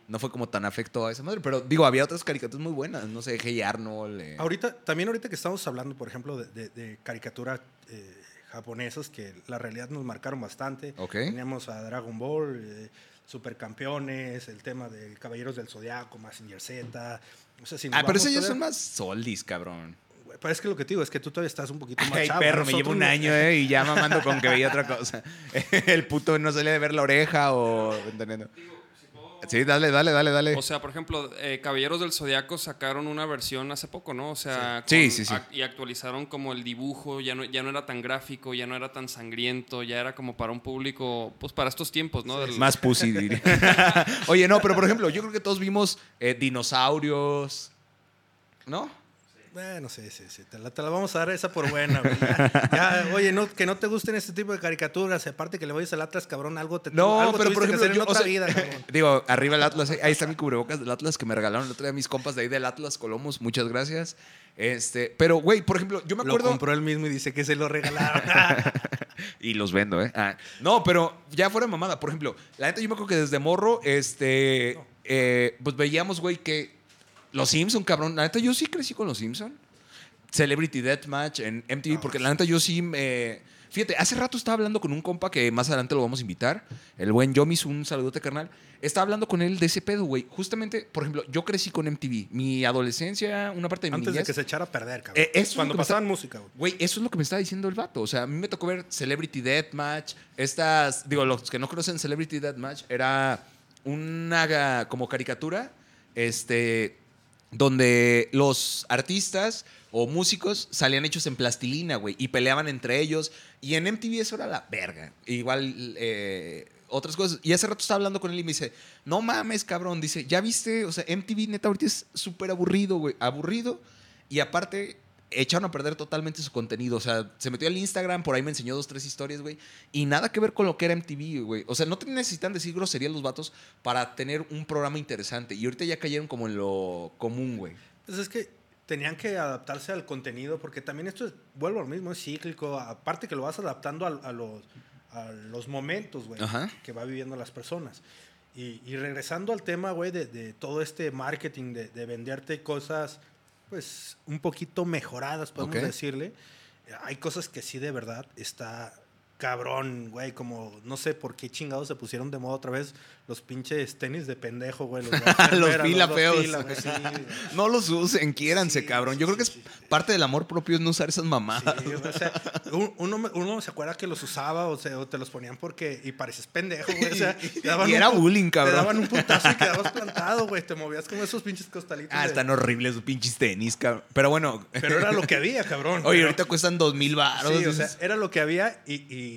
no fue como tan afecto a esa madre. Pero digo, había otras caricaturas muy buenas, no sé, Hey Arnold. eh. Ahorita, también ahorita que estamos hablando, por ejemplo, de, de, de caricaturas eh, japonesas que la realidad nos marcaron bastante. Ok. Teníamos a Dragon Ball, eh, Supercampeones, el tema de Caballeros del Zodiaco, Mazinger Z. O sea, si nos Ah, pero esos ya todavía- son más soldis, cabrón. Pero es que lo que te digo es que tú todavía estás un poquito más Ay, chavo. perro, me llevo un año, ¿eh? Y ya mamando con que veía otra cosa. El puto no salía de ver la oreja o... ¿Entendiendo? Sí, dale, dale, dale, dale. O sea, por ejemplo, eh, Caballeros del Zodiaco sacaron una versión hace poco, ¿no? O sea, Sí. con- Sí, sí, y actualizaron como el dibujo, ya no, ya no era tan gráfico, ya no era tan sangriento, ya era como para un público, pues para estos tiempos, ¿no? Del- Más pussy, diría. Oye, no, pero por ejemplo, yo creo que todos vimos eh, dinosaurios, ¿no? Bueno, sí, sí, sí. Te la, te la vamos a dar esa por buena, güey. Ya, ya, oye, no, que no te gusten este tipo de caricaturas. Aparte que le vayas al Atlas, cabrón, algo te No, algo pero por ejemplo, yo, en o otra sea, vida, cabrón. digo, arriba el Atlas, ahí está mi cubrebocas del Atlas que me regalaron el otro día mis compas de ahí del Atlas Colomos, muchas gracias. Este, pero güey, por ejemplo, yo me Lo acuerdo compró él mismo y dice que se lo regalaron. y los vendo, ¿eh? Ah, no, pero ya fuera mamada, por ejemplo, la neta yo me acuerdo que desde morro, este, eh, pues veíamos, güey, que los Simpson, cabrón, la neta yo sí crecí con los Simpson. Celebrity Deathmatch en MTV, porque la neta yo sí me... Fíjate, hace rato estaba hablando con un compa que más adelante lo vamos a invitar, el buen Yomis, un saludote carnal. Estaba hablando con él de ese pedo, güey. Justamente, por ejemplo, yo crecí con MTV. Mi adolescencia, una parte de mi Antes de que se echara a perder, cabrón. Eh, eso Cuando pasaban música, güey. Güey, eso es lo que me estaba diciendo el vato. O sea, a mí me tocó ver Celebrity Deathmatch. Estas, digo, los que no conocen Celebrity Deathmatch, era una como caricatura, este, donde los artistas o músicos salían hechos en plastilina, güey, y peleaban entre ellos. Y en MTV eso era la verga. Igual, eh, otras cosas. Y hace rato estaba hablando con él y me dice, no mames, cabrón. Dice, ¿ya viste? O sea, MTV neta ahorita es súper aburrido, güey. Aburrido. Y aparte, echaron a perder totalmente su contenido. O sea, se metió al Instagram, por ahí me enseñó dos, tres historias, güey. Y nada que ver con lo que era MTV, güey. O sea, no te necesitan decir groserías los vatos para tener un programa interesante. Y ahorita ya cayeron como en lo común, güey. Pues es que tenían que adaptarse al contenido, porque también esto es, vuelvo a lo mismo, es cíclico. Aparte que lo vas adaptando a, a los, a los momentos, güey, que va viviendo las personas. Y, y regresando al tema, güey, de, de todo este marketing, de, de venderte cosas, pues, un poquito mejoradas, podemos decirle. Hay cosas que sí, de verdad, está cabrón, güey, como no sé por qué chingados se pusieron de moda otra vez los pinches tenis de pendejo, güey. Los, Los fila dos feos. fila, güey, sí, güey. No los usen, quiéranse, Sí, cabrón. sí, Yo creo que es parte del amor propio es no usar esas mamadas. Sí, o sea, un- uno, uno se acuerda que los usaba o, sea, o te los ponían porque y pareces pendejo, güey. O sea, te daban Y era bullying, cabrón. Te daban un putazo y quedabas plantado, güey. Te movías como esos pinches costalitos. Ah, de- están horribles sus pinches tenis, cabrón. Pero bueno. Pero era lo que había, cabrón. Oye, Pero- ahorita cuestan dos mil baros. Sí, o sea, era lo que había y, y,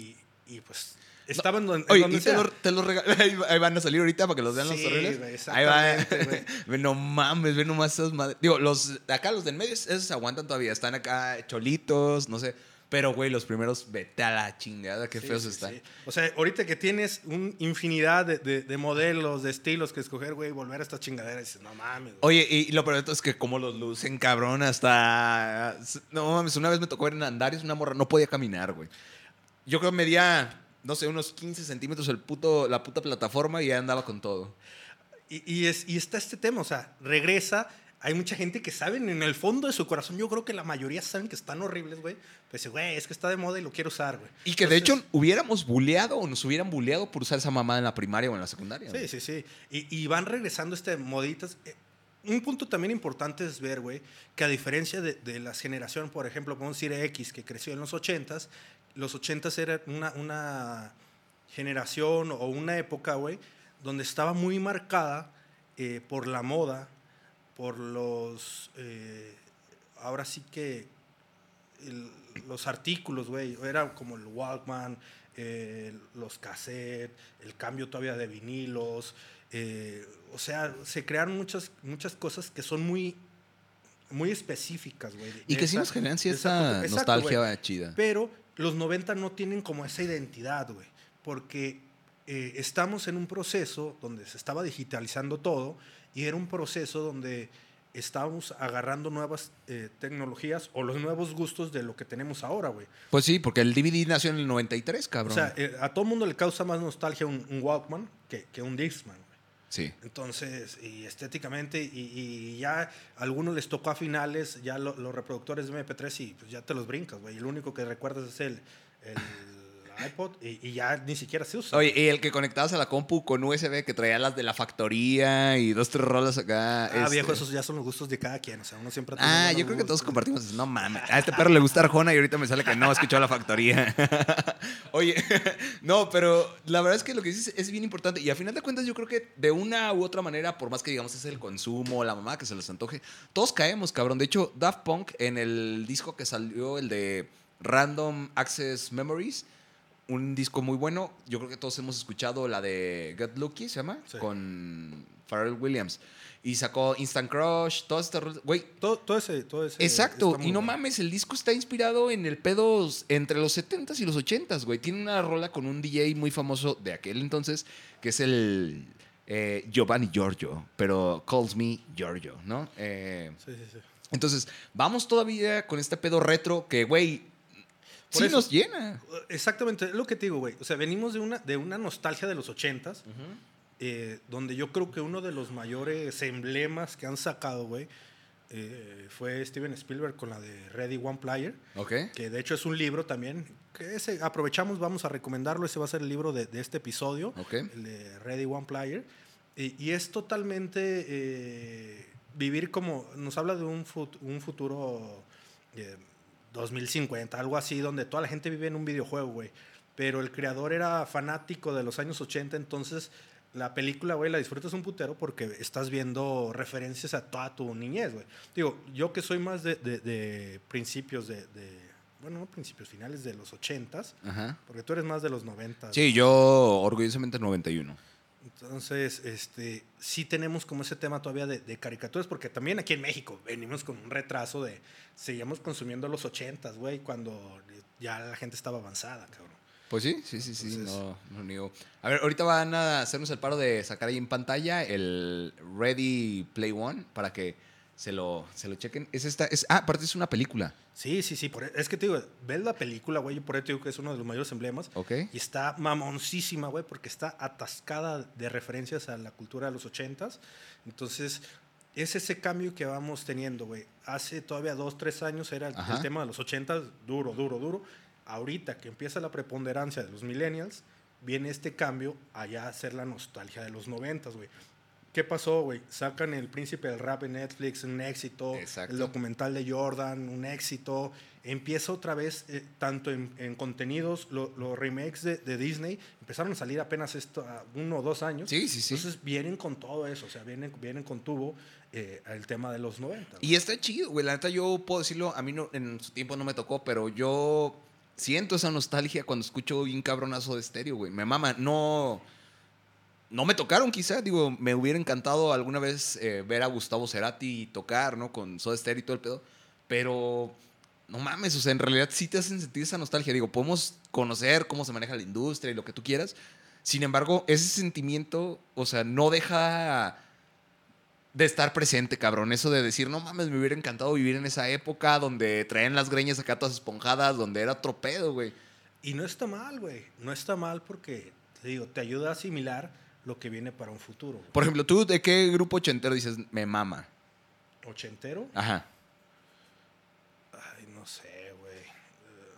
y, pues estaban don- en Oye, donde y te, lo- te los ahí, van a salir ahorita para que los vean los Sí, horribles. güey, Ahí va. no mames, ve nomás esas madres. Digo, los acá, los del medio, esos aguantan todavía. Están acá cholitos, no sé. Pero, güey, los primeros, vete a la chingada, qué Sí, feos sí, están. O sea, ahorita que tienes una infinidad de, de- de modelos, de estilos que escoger, güey, volver a estas chingaderas, dices, no mames. güey. Oye, y lo peor de todo es que como los lucen, cabrón, hasta... No mames, una vez me tocó ver en Andarios una morra, no podía caminar, güey. Yo creo que medía, no sé, unos 15 centímetros el puto, la puta plataforma y ya andaba con todo. Y, y es, y está este tema, o sea, regresa. Hay mucha gente que saben en el fondo de su corazón, yo creo que la mayoría saben que están horribles, güey. Pues güey, es que está de moda y lo quiero usar, güey. Y que de hecho hubiéramos buleado o nos hubieran buleado por usar esa mamada en la primaria o en la secundaria. Sí, sí, sí. Y, y van regresando este moditas. Un punto también importante es ver, güey, que a diferencia de, de las generaciones, por ejemplo, podemos decir X, que creció en los 80s, los 80s era una, generación o una época, güey, donde estaba muy marcada eh, por la moda por los, eh, ahora sí que los artículos, güey, era como el Walkman, eh, los cassettes, el cambio todavía de vinilos, eh, o sea, se crearon muchas, muchas cosas que son muy, muy específicas, güey. Y que sí esa- nos generan cierta esa. Exacto, nostalgia güey. chida. Pero los 90 no tienen como esa identidad, güey. Porque eh, estamos en un proceso donde se estaba digitalizando todo y era un proceso donde estábamos agarrando nuevas eh, tecnologías o los nuevos gustos de lo que tenemos ahora, güey. Pues sí, porque el DVD nació en el 93, cabrón. O sea, eh, a todo mundo le causa más nostalgia un, un Walkman que, que un Discman. Sí. Entonces, y estéticamente, y, y ya a algunos les tocó a finales, ya lo- los reproductores de MP3 y pues ya te los brincas, güey. El único que recuerdas es el, el iPod y, y ya ni siquiera se usa. Oye, y el que conectabas a la compu con USB que traía las de la factoría y dos, tres rolas acá. ah, este- viejo, esos ya son los gustos de cada quien. O sea, uno siempre Ah, yo creo que todos compartimos. No mames. A este perro le gusta Arjona y ahorita me sale que no, escuchó la factoría. Oye, no, pero la verdad es que lo que dices es bien importante. Y a final de cuentas, yo creo que de una u otra manera, por más que digamos es el consumo, la mamá que se les antoje, todos caemos, cabrón. De hecho, Daft Punk en el disco que salió, el de Random Access Memories, un disco muy bueno. Yo creo que todos hemos escuchado la de Get Lucky, ¿se llama? Sí. Con Pharrell Williams. Y sacó Instant Crush, todas estas. Güey, Todo, todo ese, todo ese Exacto, y no mames, el disco está inspirado en el pedo entre los 70s y los 80s, güey. Tiene una rola con un DJ muy famoso de aquel entonces, que es el eh, Giovanni Giorgio, pero calls me Giorgio, ¿no? Eh, Sí, sí, sí. entonces, vamos todavía con este pedo retro que, güey, sí eso- nos llena. Exactamente, es lo que te digo, güey. O sea, venimos de una, de una nostalgia de los ochentas, eh, donde yo creo que uno de los mayores emblemas que han sacado, güey, eh, fue Steven Spielberg con la de Ready One Player, ¿Ok? que de hecho es un libro también, que ese aprovechamos, vamos a recomendarlo, ese va a ser el libro de, de este episodio, Ok. el de Ready One Player, y, y es totalmente eh, vivir como, nos habla de un, fut- un futuro... eh, 2050, algo así, donde toda la gente vive en un videojuego, güey. Pero el creador era fanático de los años 80, entonces la película, güey, la disfrutas un putero porque estás viendo referencias a toda tu niñez, güey. Digo, yo que soy más de, de- de principios de, de- bueno, no principios, finales de los 80s, Ajá. porque tú eres más de los 90. Sí, yo orgullosamente 91. Entonces, este, sí tenemos como ese tema todavía de, de caricaturas, porque también aquí en México venimos con un retraso de, seguíamos consumiendo los 80s, güey, cuando ya la gente estaba avanzada, cabrón. Pues sí, sí, sí, sí, no, no niego. A ver, ahorita van a hacernos el paro de sacar ahí en pantalla el Ready Play One para que se lo, se lo chequen. Es esta, es, ah, aparte es una película, Sí, sí, sí, por- es que te digo, ves la película, güey, por eso te digo que es uno de los mayores emblemas. ¿ok? Y está mamoncísima, güey, porque está atascada de referencias a la cultura de los ochentas. Entonces, es ese cambio que vamos teniendo, güey. Hace todavía dos, tres años era el, el tema de los ochentas, duro, duro, duro. Ahorita que empieza la preponderancia de los millennials, viene este cambio allá a ser la nostalgia de los noventas, güey. ¿Qué pasó, güey? Sacan El Príncipe del Rap en Netflix, un éxito. Exacto. El documental de Jordan, un éxito. Empieza otra vez, eh, tanto en, en contenidos, lo- los remakes de, de Disney empezaron a salir apenas esto, a uno o dos años. Sí, sí, sí. Entonces vienen con todo eso, o sea, vienen, vienen con tubo eh, el tema de los 90. Y está chido, güey. La neta, yo puedo decirlo, a mí no, en su tiempo no me tocó, pero yo siento esa nostalgia cuando escucho bien cabronazo de estéreo, güey. Me mama. No. No me tocaron, quizá. Digo, me hubiera encantado alguna vez eh, ver a Gustavo Cerati tocar, ¿no? Con Soda Stereo y todo el pedo. Pero. No mames, o sea, en realidad sí te hacen sentir esa nostalgia. Digo, podemos conocer cómo se maneja la industria y lo que tú quieras. Sin embargo, ese sentimiento, o sea, no deja de estar presente, cabrón. Eso de decir, no mames, me hubiera encantado vivir en esa época donde traían las greñas acá todas esponjadas, donde era otro pedo, güey. Y no está mal, güey. No está mal porque, te digo, te ayuda a asimilar lo que viene para un futuro. güey. Por ejemplo, ¿tú de qué grupo ochentero dices, me mama? ¿Ochentero? Ajá. Ay, no sé, güey. Eh,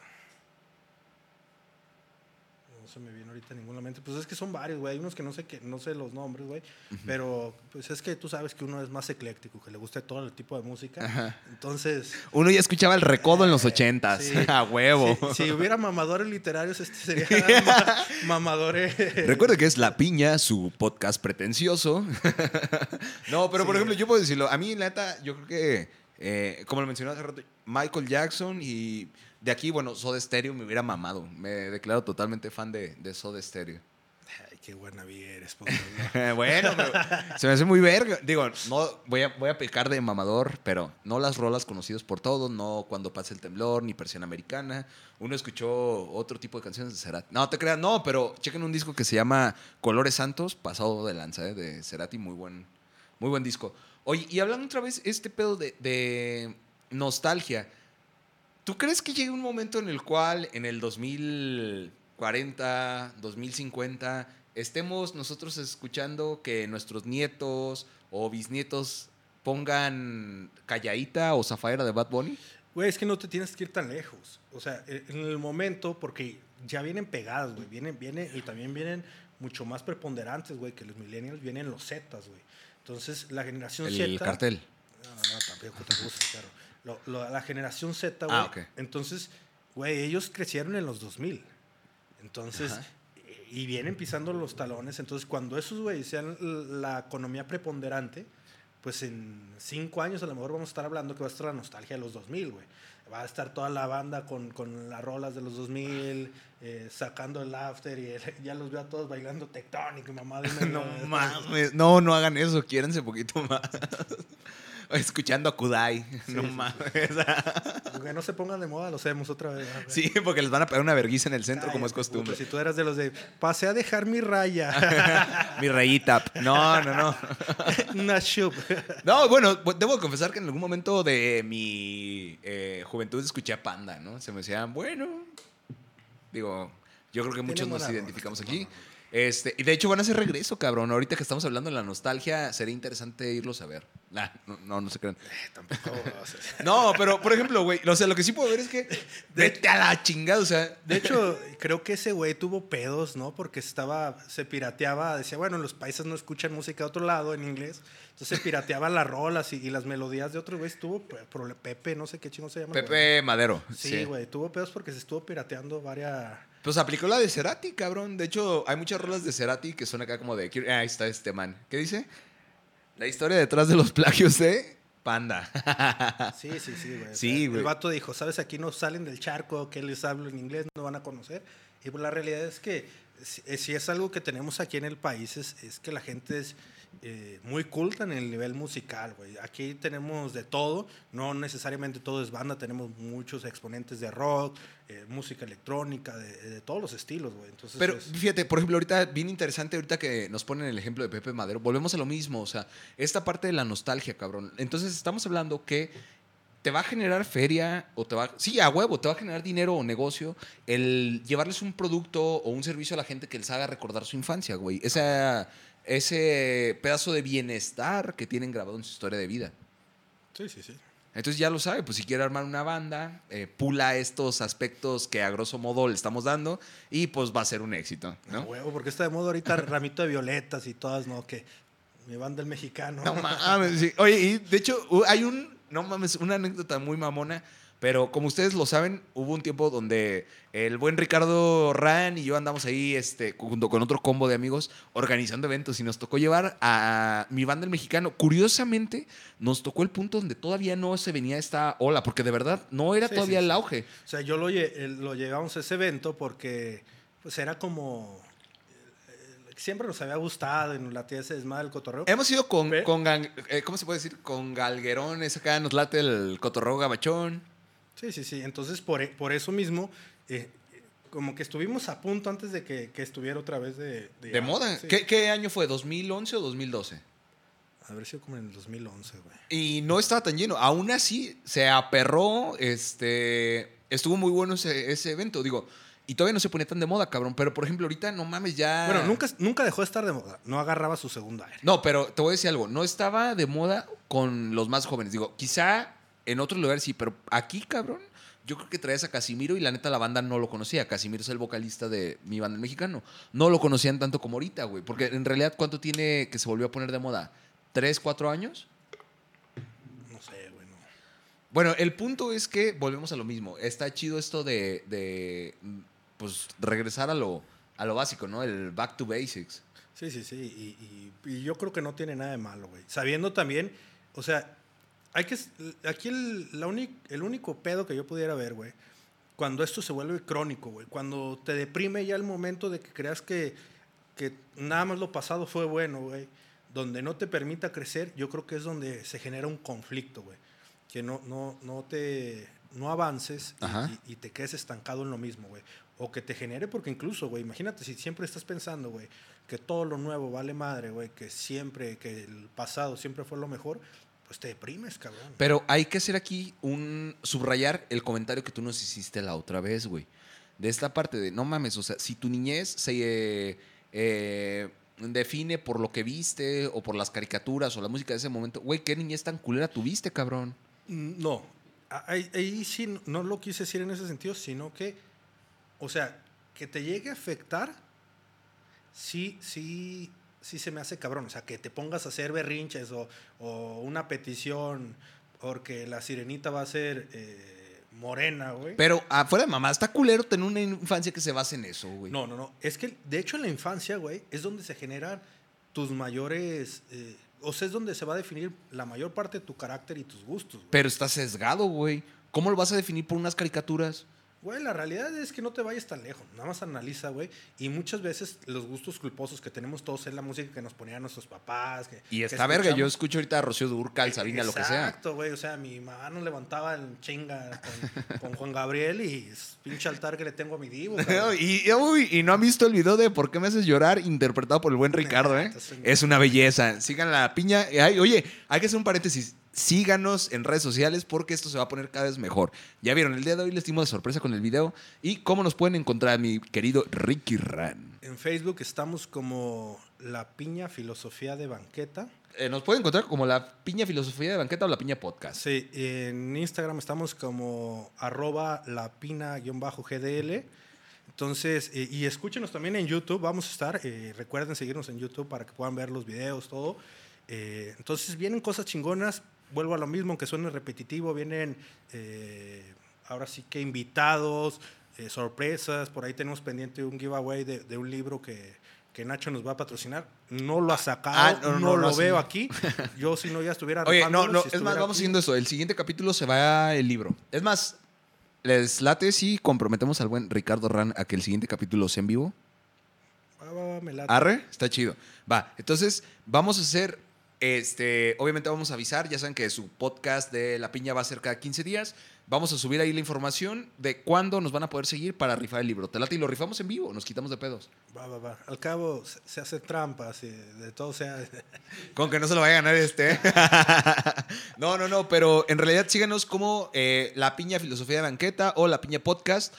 no se me viene ahorita ninguna mente. Pues es que son varios, güey. Hay unos que no sé que no sé los nombres, güey. Pero pues es que tú sabes que uno es más ecléctico, que le gusta todo el tipo de música. Entonces, Uno ya escuchaba el recodo en los ochentas. sí. A huevo. si, si hubiera mamadores literarios, este sería ma- mamadores. Recuerde que es La Piña, su podcast pretencioso. no, pero por ejemplo, yo puedo decirlo. A mí, la neta, yo creo que, eh, como lo mencioné hace rato, Michael Jackson y de aquí, bueno, Soda Stereo me hubiera mamado. Me declaro totalmente fan de, de Soda Stereo. Ay, qué buena vida eres, bueno, pero se me hace muy verga. Digo, no voy a, voy a pecar de mamador, pero no las rolas conocidas por todos, no cuando pasa el temblor, ni persiana americana. Uno escuchó otro tipo de canciones de Cerati. No, te creas, no, pero chequen un disco que se llama Colores Santos, pasado de lanza, ¿eh? de Cerati, muy buen, muy buen disco. Oye, y hablando otra vez, este pedo de, de nostalgia. ¿Tú crees que llegue un momento en el cual en el 2040, 2050, estemos nosotros escuchando que nuestros nietos o bisnietos pongan Calladita o Zafaira de Bad Bunny? Güey, es que no te tienes que ir tan lejos. O sea, e- en el momento, porque ya vienen pegadas, güey. Vienen, vienen, y también vienen mucho más preponderantes, güey, que los millennials. Vienen los Zetas, güey. Entonces, la generación El Z. cartel. No, no, no, tampoco te gusta, claro. Lo- lo- la generación Z, güey. Ah, ok. Entonces, güey, ellos crecieron en los 2000. Entonces, Ajá. y vienen pisando los talones. Entonces, cuando esos, güey, sean la economía preponderante, pues en cinco años a lo mejor vamos a estar hablando que va a estar la nostalgia de los 2000, güey. Va a estar toda la banda con, con las rolas de los 2000, eh, sacando el after y el- ya los veo a todos bailando tectónico, mamá. No mames, no, no hagan eso, quiérense poquito más. Escuchando a Kudai. no sí, sí. mames. Que no se pongan de moda, lo hacemos otra vez. Sí, porque les van a pegar una verguiza en el centro, como es costumbre. puto, Si tú eras de los de, pasé a dejar mi raya. Mi rayita. No, no, no. Una chup. No, bueno, bu- debo confesar que en algún momento de mi eh, juventud escuché a Panda, ¿no? Se me decían, bueno, digo, yo creo que muchos nos identificamos aquí. Este, y de hecho van a hacer regreso, cabrón. Ahorita que estamos hablando de la nostalgia, sería interesante irlos a ver. Nah, no, no, no se crean. Tampoco. o sea, No, pero por ejemplo, güey, o sea, lo que sí puedo ver es que vete a la chingada, o sea, De hecho, creo que ese güey tuvo pedos, ¿no? Porque estaba, se pirateaba, decía, bueno, los países no escuchan música de otro lado en inglés. Entonces se pirateaban las rolas y, y las melodías de otros güeyes. Tuvo pe- prole- Pepe, no sé qué chingo se llama. güey. Pepe Madero. Sí, güey, tuvo pedos porque se estuvo pirateando varias. Pues aplicó la de Cerati, cabrón. De hecho, hay muchas rolas de Cerati que son acá como de. Ah, ahí está este man. ¿Qué dice? La historia detrás de los plagios de Panda. Sí, sí, sí, güey. Sí, güey. El vato dijo, ¿sabes? Aquí no salen del charco, que les hablo en inglés, no van a conocer. Y pues la realidad es que si, si es algo que tenemos aquí en el país, es, es que la gente es eh, muy culta en el nivel musical, güey. Aquí tenemos de todo, no necesariamente todo es banda, tenemos muchos exponentes de rock, eh, música electrónica, de, de todos los estilos, güey. Entonces, Pero es- fíjate, por ejemplo, ahorita, bien interesante, ahorita que nos ponen el ejemplo de Pepe Madero, volvemos a lo mismo, o sea, esta parte de la nostalgia, cabrón. Entonces, estamos hablando que te va a generar feria o te va, sí, a huevo, te va a generar dinero o negocio el llevarles un producto o un servicio a la gente que les haga recordar su infancia, güey. Esa, ese pedazo de bienestar que tienen grabado en su historia de vida. sí, sí, sí. Entonces ya lo sabe, pues si quiere armar una banda, eh, pula estos aspectos que a grosso modo le estamos dando y pues va a ser un éxito, ¿no? huevo, porque está de moda ahorita ramito de violetas y todas, ¿no? Que mi banda el mexicano. No mames, sí. Oye, y de hecho hay un, no mames, una anécdota muy mamona, pero como ustedes lo saben, hubo un tiempo donde el buen Ricardo Ran y yo andamos ahí este, junto con otro combo de amigos organizando eventos y nos tocó llevar a mi banda el mexicano. Curiosamente, nos tocó el punto donde todavía no se venía esta ola, porque de verdad no era Sí, todavía sí, el auge. O sea, yo lo, lo llevamos a ese evento porque pues era como... eh, Siempre nos había gustado en la tía ese desmadre del cotorreo. Hemos ido con, con eh, ¿cómo se puede decir? Con galguerones, acá nos late el cotorreo gabachón. Sí, sí, sí. Entonces, por, por eso mismo, eh, como que estuvimos a punto antes de que, que estuviera otra vez de... De moda. Sí. ¿Qué, qué año fue? ¿2011 o 2012? Haber sido como en el 2011, güey. Y no estaba tan lleno. Aún así, se aperró. Este, estuvo muy bueno ese, ese evento. Digo, y todavía no se ponía tan de moda, cabrón. Pero, por ejemplo, ahorita, no mames, ya... Bueno, nunca, nunca dejó de estar de moda. No agarraba su segundo aire. No, pero te voy a decir algo. No estaba de moda con los más jóvenes. Digo, quizá en otros lugares sí, pero aquí, cabrón, yo creo que traías a Casimiro y la neta la banda no lo conocía. Casimiro es el vocalista de mi banda el mexicano. No lo conocían tanto como ahorita, güey. Porque en realidad, ¿cuánto tiene que se volvió a poner de moda? ¿Tres, cuatro años? No sé, güey. no. Bueno, el punto es que volvemos a lo mismo. Está chido esto de, de, pues, regresar a lo, a lo básico, ¿no? El back to basics. Sí, sí, sí. Y, y- y yo creo que no tiene nada de malo, güey. Sabiendo también, o sea, hay que. Aquí el, la uni- el único pedo que yo pudiera ver, güey, cuando esto se vuelve crónico, güey, cuando te deprime ya el momento de que creas que, que nada más lo pasado fue bueno, güey, donde no te permita crecer, yo creo que es donde se genera un conflicto, güey. Que no, no, no te. No avances y- y, y te quedes estancado en lo mismo, güey. O que te genere, porque incluso, güey, imagínate si siempre estás pensando, güey, que todo lo nuevo vale madre, güey, que siempre, que el pasado siempre fue lo mejor, pues te deprimes, cabrón. Pero hay que hacer aquí un. subrayar el comentario que tú nos hiciste la otra vez, güey. De esta parte de, no mames, o sea, si tu niñez se eh, eh, define por lo que viste o por las caricaturas o la música de ese momento, güey, ¿qué niñez tan culera tuviste, cabrón? Mm, No, ahí, ahí sí no lo quise decir en ese sentido, sino que, o sea, que te llegue a afectar, sí, sí, sí se me hace cabrón. O sea, que te pongas a hacer berrinches o, o una petición porque la sirenita va a ser eh, morena, güey. Pero afuera de mamá, está culero tener una infancia que se base en eso, güey. No, no, no. Es que, de hecho, en la infancia, güey, es donde se generan tus mayores... eh, o sea, es donde se va a definir la mayor parte de tu carácter y tus gustos, güey. Pero está sesgado, güey. ¿Cómo lo vas a definir por unas caricaturas? Güey, la realidad es que no te vayas tan lejos. Nada más analiza, güey. Y muchas veces los gustos culposos que tenemos todos es la música que nos ponían nuestros papás. que- Y que está verga, yo escucho ahorita a Rocío Durcal, Sabina, lo que sea. Exacto, güey. O sea, mi mamá nos levantaba en chinga con, con Juan Gabriel y es pinche altar que le tengo a mi divo. y, uy, y no han visto el video de ¿Por qué me haces llorar? interpretado por el buen Ricardo, ¿eh? Es una belleza. Sigan la piña. Ay, oye, hay que hacer un paréntesis. Síganos en redes sociales porque esto se va a poner cada vez mejor. Ya vieron, el día de hoy les dimos de sorpresa con el video. ¿Y cómo nos pueden encontrar, mi querido Ricky Ran? En Facebook estamos como La Piña Filosofía de Banqueta. Eh, nos pueden encontrar como la piña filosofía de banqueta o la piña podcast. Sí, en Instagram estamos como arroba lapina-gdl. Entonces, eh, y escúchenos también en YouTube, vamos a estar, eh, recuerden seguirnos en YouTube para que puedan ver los videos, todo. Eh, entonces, vienen cosas chingonas, vuelvo a lo mismo, aunque suene repetitivo, vienen eh, ahora sí que invitados, eh, sorpresas, por ahí tenemos pendiente un giveaway de, de un libro que, que Nacho nos va a patrocinar. No lo ha sacado, ah, no, no, no, no, lo veo aquí. Yo si no ya estuviera Oye, no, no, si es más, vamos aquí. haciendo eso. El siguiente capítulo se va el libro. Es más, les late si comprometemos al buen Ricardo Ran a que el siguiente capítulo sea en vivo. Va, va, va, me late. Arre, está chido. Va, entonces vamos a hacer, este, obviamente vamos a avisar, ya saben que su podcast de La Piña va a ser cada 15 días. Vamos a subir ahí la información de cuándo nos van a poder seguir para rifar el libro. Te late y lo rifamos en vivo, nos quitamos de pedos. Va, va, va. Al cabo se, se hace trampas, y de todo sea. Con que no se lo vaya a ganar este. no, no, no, pero en realidad síganos como eh, La Piña Filosofía de Banqueta o La Piña Podcast.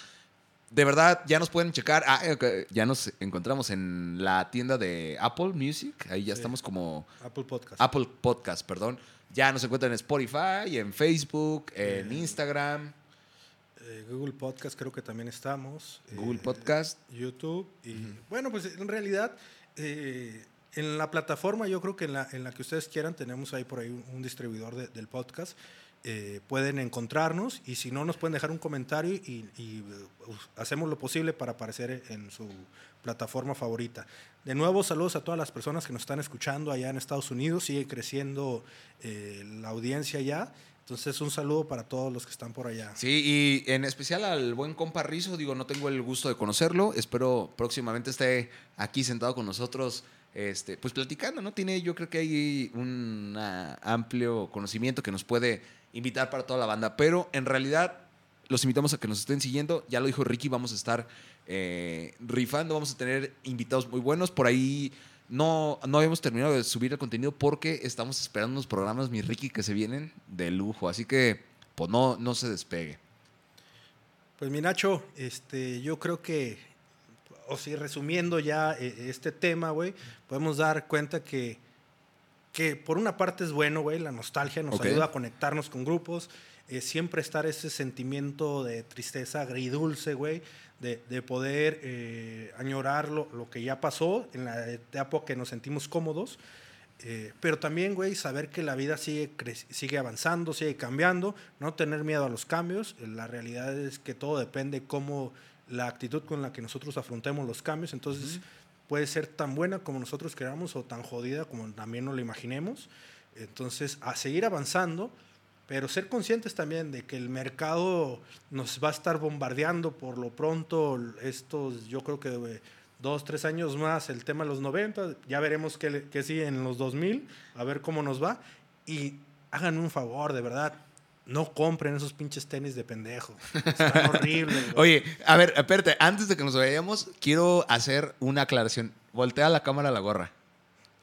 De verdad, ya nos pueden checar. Ah, eh, ya nos encontramos en la tienda de Apple Music. Ahí ya Sí. estamos como Apple Podcast. Apple Podcast, perdón. Ya nos encuentran en Spotify, en Facebook, en Eh, Instagram, Eh, Google Podcast creo que también estamos. Google Eh, Podcast. YouTube. Y bueno, pues en realidad, eh, en la plataforma, yo creo que en la, en la que ustedes quieran, tenemos ahí por ahí un, un distribuidor de- del podcast. Eh, pueden encontrarnos y si no, nos pueden dejar un comentario y, uh, hacemos lo posible para aparecer en su plataforma favorita. De nuevo, saludos a todas las personas que nos están escuchando allá en Estados Unidos. Sigue creciendo eh, la audiencia allá. Entonces, un saludo para todos los que están por allá. Sí, y en especial al buen compa Rizo, digo, no tengo el gusto de conocerlo, espero próximamente esté aquí sentado con nosotros, este, pues platicando, ¿no? Tiene, yo creo que hay un ah, amplio conocimiento que nos puede invitar para toda la banda, pero en realidad los invitamos a que nos estén siguiendo, ya lo dijo Ricky, vamos a estar eh, rifando, vamos a tener invitados muy buenos, por ahí no, no habíamos terminado de subir el contenido porque estamos esperando unos programas, mi Ricky, que se vienen de lujo. Así que, pues no, no se despegue. Pues mi Nacho, este, yo creo que, o sí, resumiendo ya eh, este tema, güey, podemos dar cuenta que, que por una parte es bueno, güey, la nostalgia nos ayuda a conectarnos con grupos, eh, siempre estar ese sentimiento de tristeza agridulce, güey, de, de poder eh, añorar lo, lo que ya pasó en la etapa que nos sentimos cómodos. Eh, pero también, güey, saber que la vida sigue, sigue avanzando, sigue cambiando, no tener miedo a los cambios. La realidad es que todo depende cómo la actitud con la que nosotros afrontemos los cambios. Entonces, puede ser tan buena como nosotros queramos o tan jodida como también nos lo imaginemos. Entonces, a seguir avanzando, pero ser conscientes también de que el mercado nos va a estar bombardeando por lo pronto estos, yo creo que dos, tres años más, el tema de los 90, ya veremos qué, le- qué sigue en los 2000, a ver cómo nos va. Y hagan un favor, de verdad, no compren esos pinches tenis de pendejo. Están horribles. Oye, a ver, espérate, antes de que nos vayamos, quiero hacer una aclaración. Voltea la cámara a la gorra.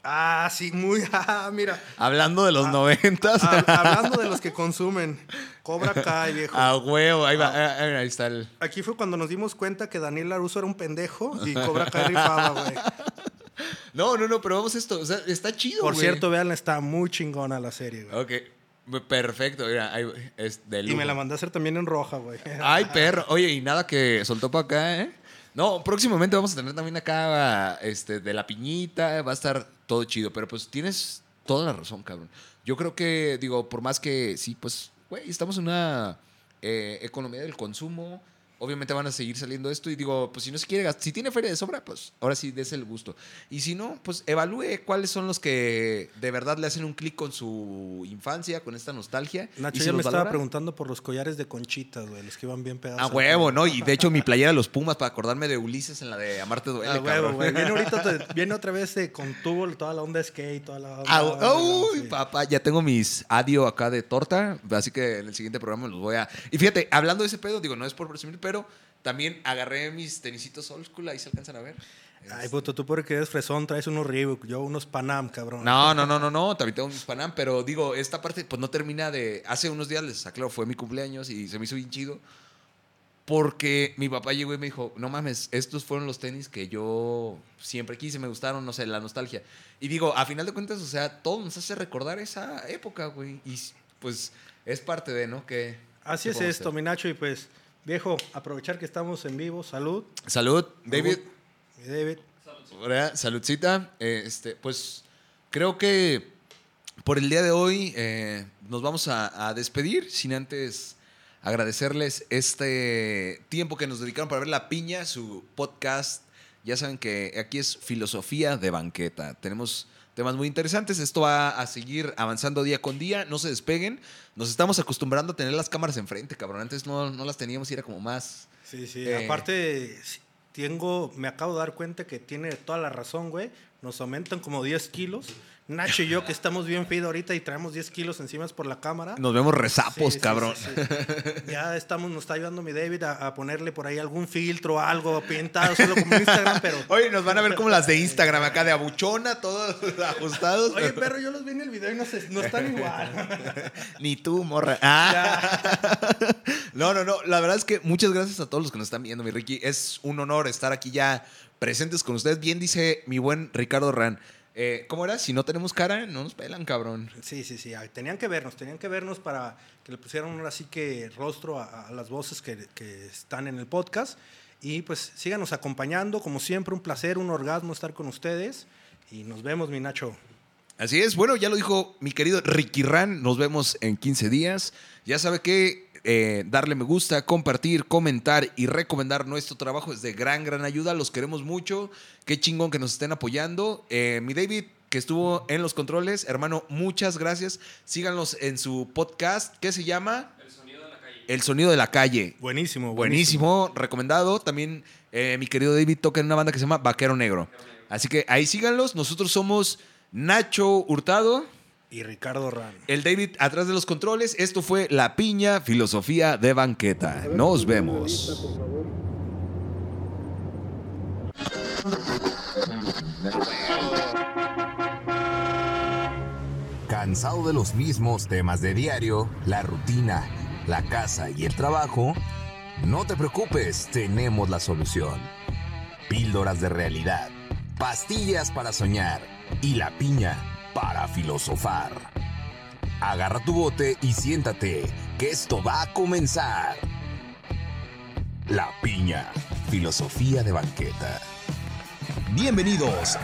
Ah, sí, muy. Ah, mira. Hablando de los noventas. Hab- hablando de los que consumen, Cobra Kai, viejo. A huevo, ahí va, ah, ahí está el. Aquí fue cuando nos dimos cuenta que Daniel Laruso era un pendejo y Cobra Kai rifaba, güey. No, no, no, pero vamos esto. O sea, está chido, Por güey. cierto, vean, está muy chingona la serie, güey. Ok, perfecto. Mira, ahí es de Y me la mandé a hacer también en roja, güey. Ay, perro. Oye, y nada que soltó para acá, ¿eh? No, próximamente vamos a tener también acá este, de la piñita. Va a estar todo chido. Pero pues tienes toda la razón, cabrón. Yo creo que, digo, por más que sí, pues, güey, estamos en una eh, economía del consumo. Obviamente van a seguir saliendo esto y digo, pues si no se quiere gastar, si tiene feria de sobra, pues ahora sí des el gusto. Y si no, pues evalúe cuáles son los que de verdad le hacen un clic con su infancia, con esta nostalgia. y Nacho ya los me estaba preguntando por los collares de conchitas, güey, los que iban bien pegados. a huevo. ¿no? Y de hecho mi playera de los Pumas para acordarme de Ulises en la de Amarte duele, A huevo, güey. Viene ahorita, te- viene otra vez eh, con tubo, toda la onda skate, toda la onda. Uy, sí. papá, ya tengo mis adio acá de torta, así que en el siguiente programa los voy a... Y fíjate, hablando de ese pedo, digo, no es por presumir, pero también agarré mis tenisitos old school, ahí se alcanzan a ver. Ay, puto, tú porque eres fresón, traes unos Reebok, yo unos Panam, cabrón. No, no, no, no, no, también tengo mis Panam, pero digo, esta parte pues no termina de... Hace unos días, les aclaro, fue mi cumpleaños y se me hizo bien chido. Porque mi papá llegó y me dijo, no mames, estos fueron los tenis que yo siempre quise, me gustaron, no sé, la nostalgia. Y digo, a final de cuentas, o sea, todo nos hace recordar esa época, güey. Y pues es parte de, ¿no? Que, Así ¿qué es esto, hacer? mi Nacho, y pues, viejo, aprovechar que estamos en vivo, salud. Salud, David. David. Saludcita. Eh, este, pues creo que por el día de hoy eh, nos vamos a, a despedir sin antes agradecerles este tiempo que nos dedicaron para ver La Piña, su podcast. Ya saben que aquí es filosofía de banqueta. Tenemos temas muy interesantes. Esto va a seguir avanzando día con día. No se despeguen. Nos estamos acostumbrando a tener las cámaras enfrente, cabrón. Antes no, no las teníamos y era como más... Sí, sí. Eh. Aparte, tengo, me acabo de dar cuenta que tiene toda la razón, güey. Nos aumentan como 10 kilos. Nacho y yo, que estamos bien feed ahorita y traemos 10 kilos encima por la cámara. Nos vemos resapos, Sí, sí, cabrón. sí, sí. Ya estamos, nos está ayudando mi David a, a ponerle por ahí algún filtro, algo pintado, solo como Instagram, pero. Oye, nos van a ver como las de Instagram acá de abuchona, todos ajustados. Oye, perro, yo los vi en el video y no, se- no están igual. Ni tú, morra. Ah. No, no, no. La verdad es que muchas gracias a todos los que nos están viendo, mi Ricky. Es un honor estar aquí ya presentes con ustedes. Bien dice mi buen Ricardo Ran. Eh, ¿Cómo era? Si no tenemos cara, no nos pelan, cabrón. Sí, sí, sí. Tenían que vernos, tenían que vernos para que le pusieran ahora sí que rostro a, a las voces que, que están en el podcast. Y pues síganos acompañando, como siempre, un placer, un orgasmo estar con ustedes. Y nos vemos, mi Nacho. Así es. Bueno, ya lo dijo mi querido Ricky Ran. Nos vemos en 15 días. Ya sabe que eh, darle me gusta, compartir, comentar y recomendar nuestro trabajo es de gran, gran ayuda. Los queremos mucho. Qué chingón que nos estén apoyando. Eh, mi David, que estuvo en los controles, hermano, muchas gracias. Síganlos en su podcast. ¿Qué se llama? El sonido de la calle. El sonido de la calle. Buenísimo, Buenísimo, recomendado. También eh, mi querido David toca en una banda que se llama Vaquero Negro. Así que ahí síganlos. Nosotros somos Nacho Hurtado. Y Ricardo Ran. El David atrás de los controles. Esto fue La Piña, filosofía de banqueta. Nos vemos. ¿Cansado de los mismos temas de diario, la rutina, la casa y el trabajo? No te preocupes, tenemos la solución. Píldoras de realidad, pastillas para soñar y la piña, para filosofar. Agarra tu bote y siéntate, que esto va a comenzar. La piña, filosofía de banqueta. Bienvenidos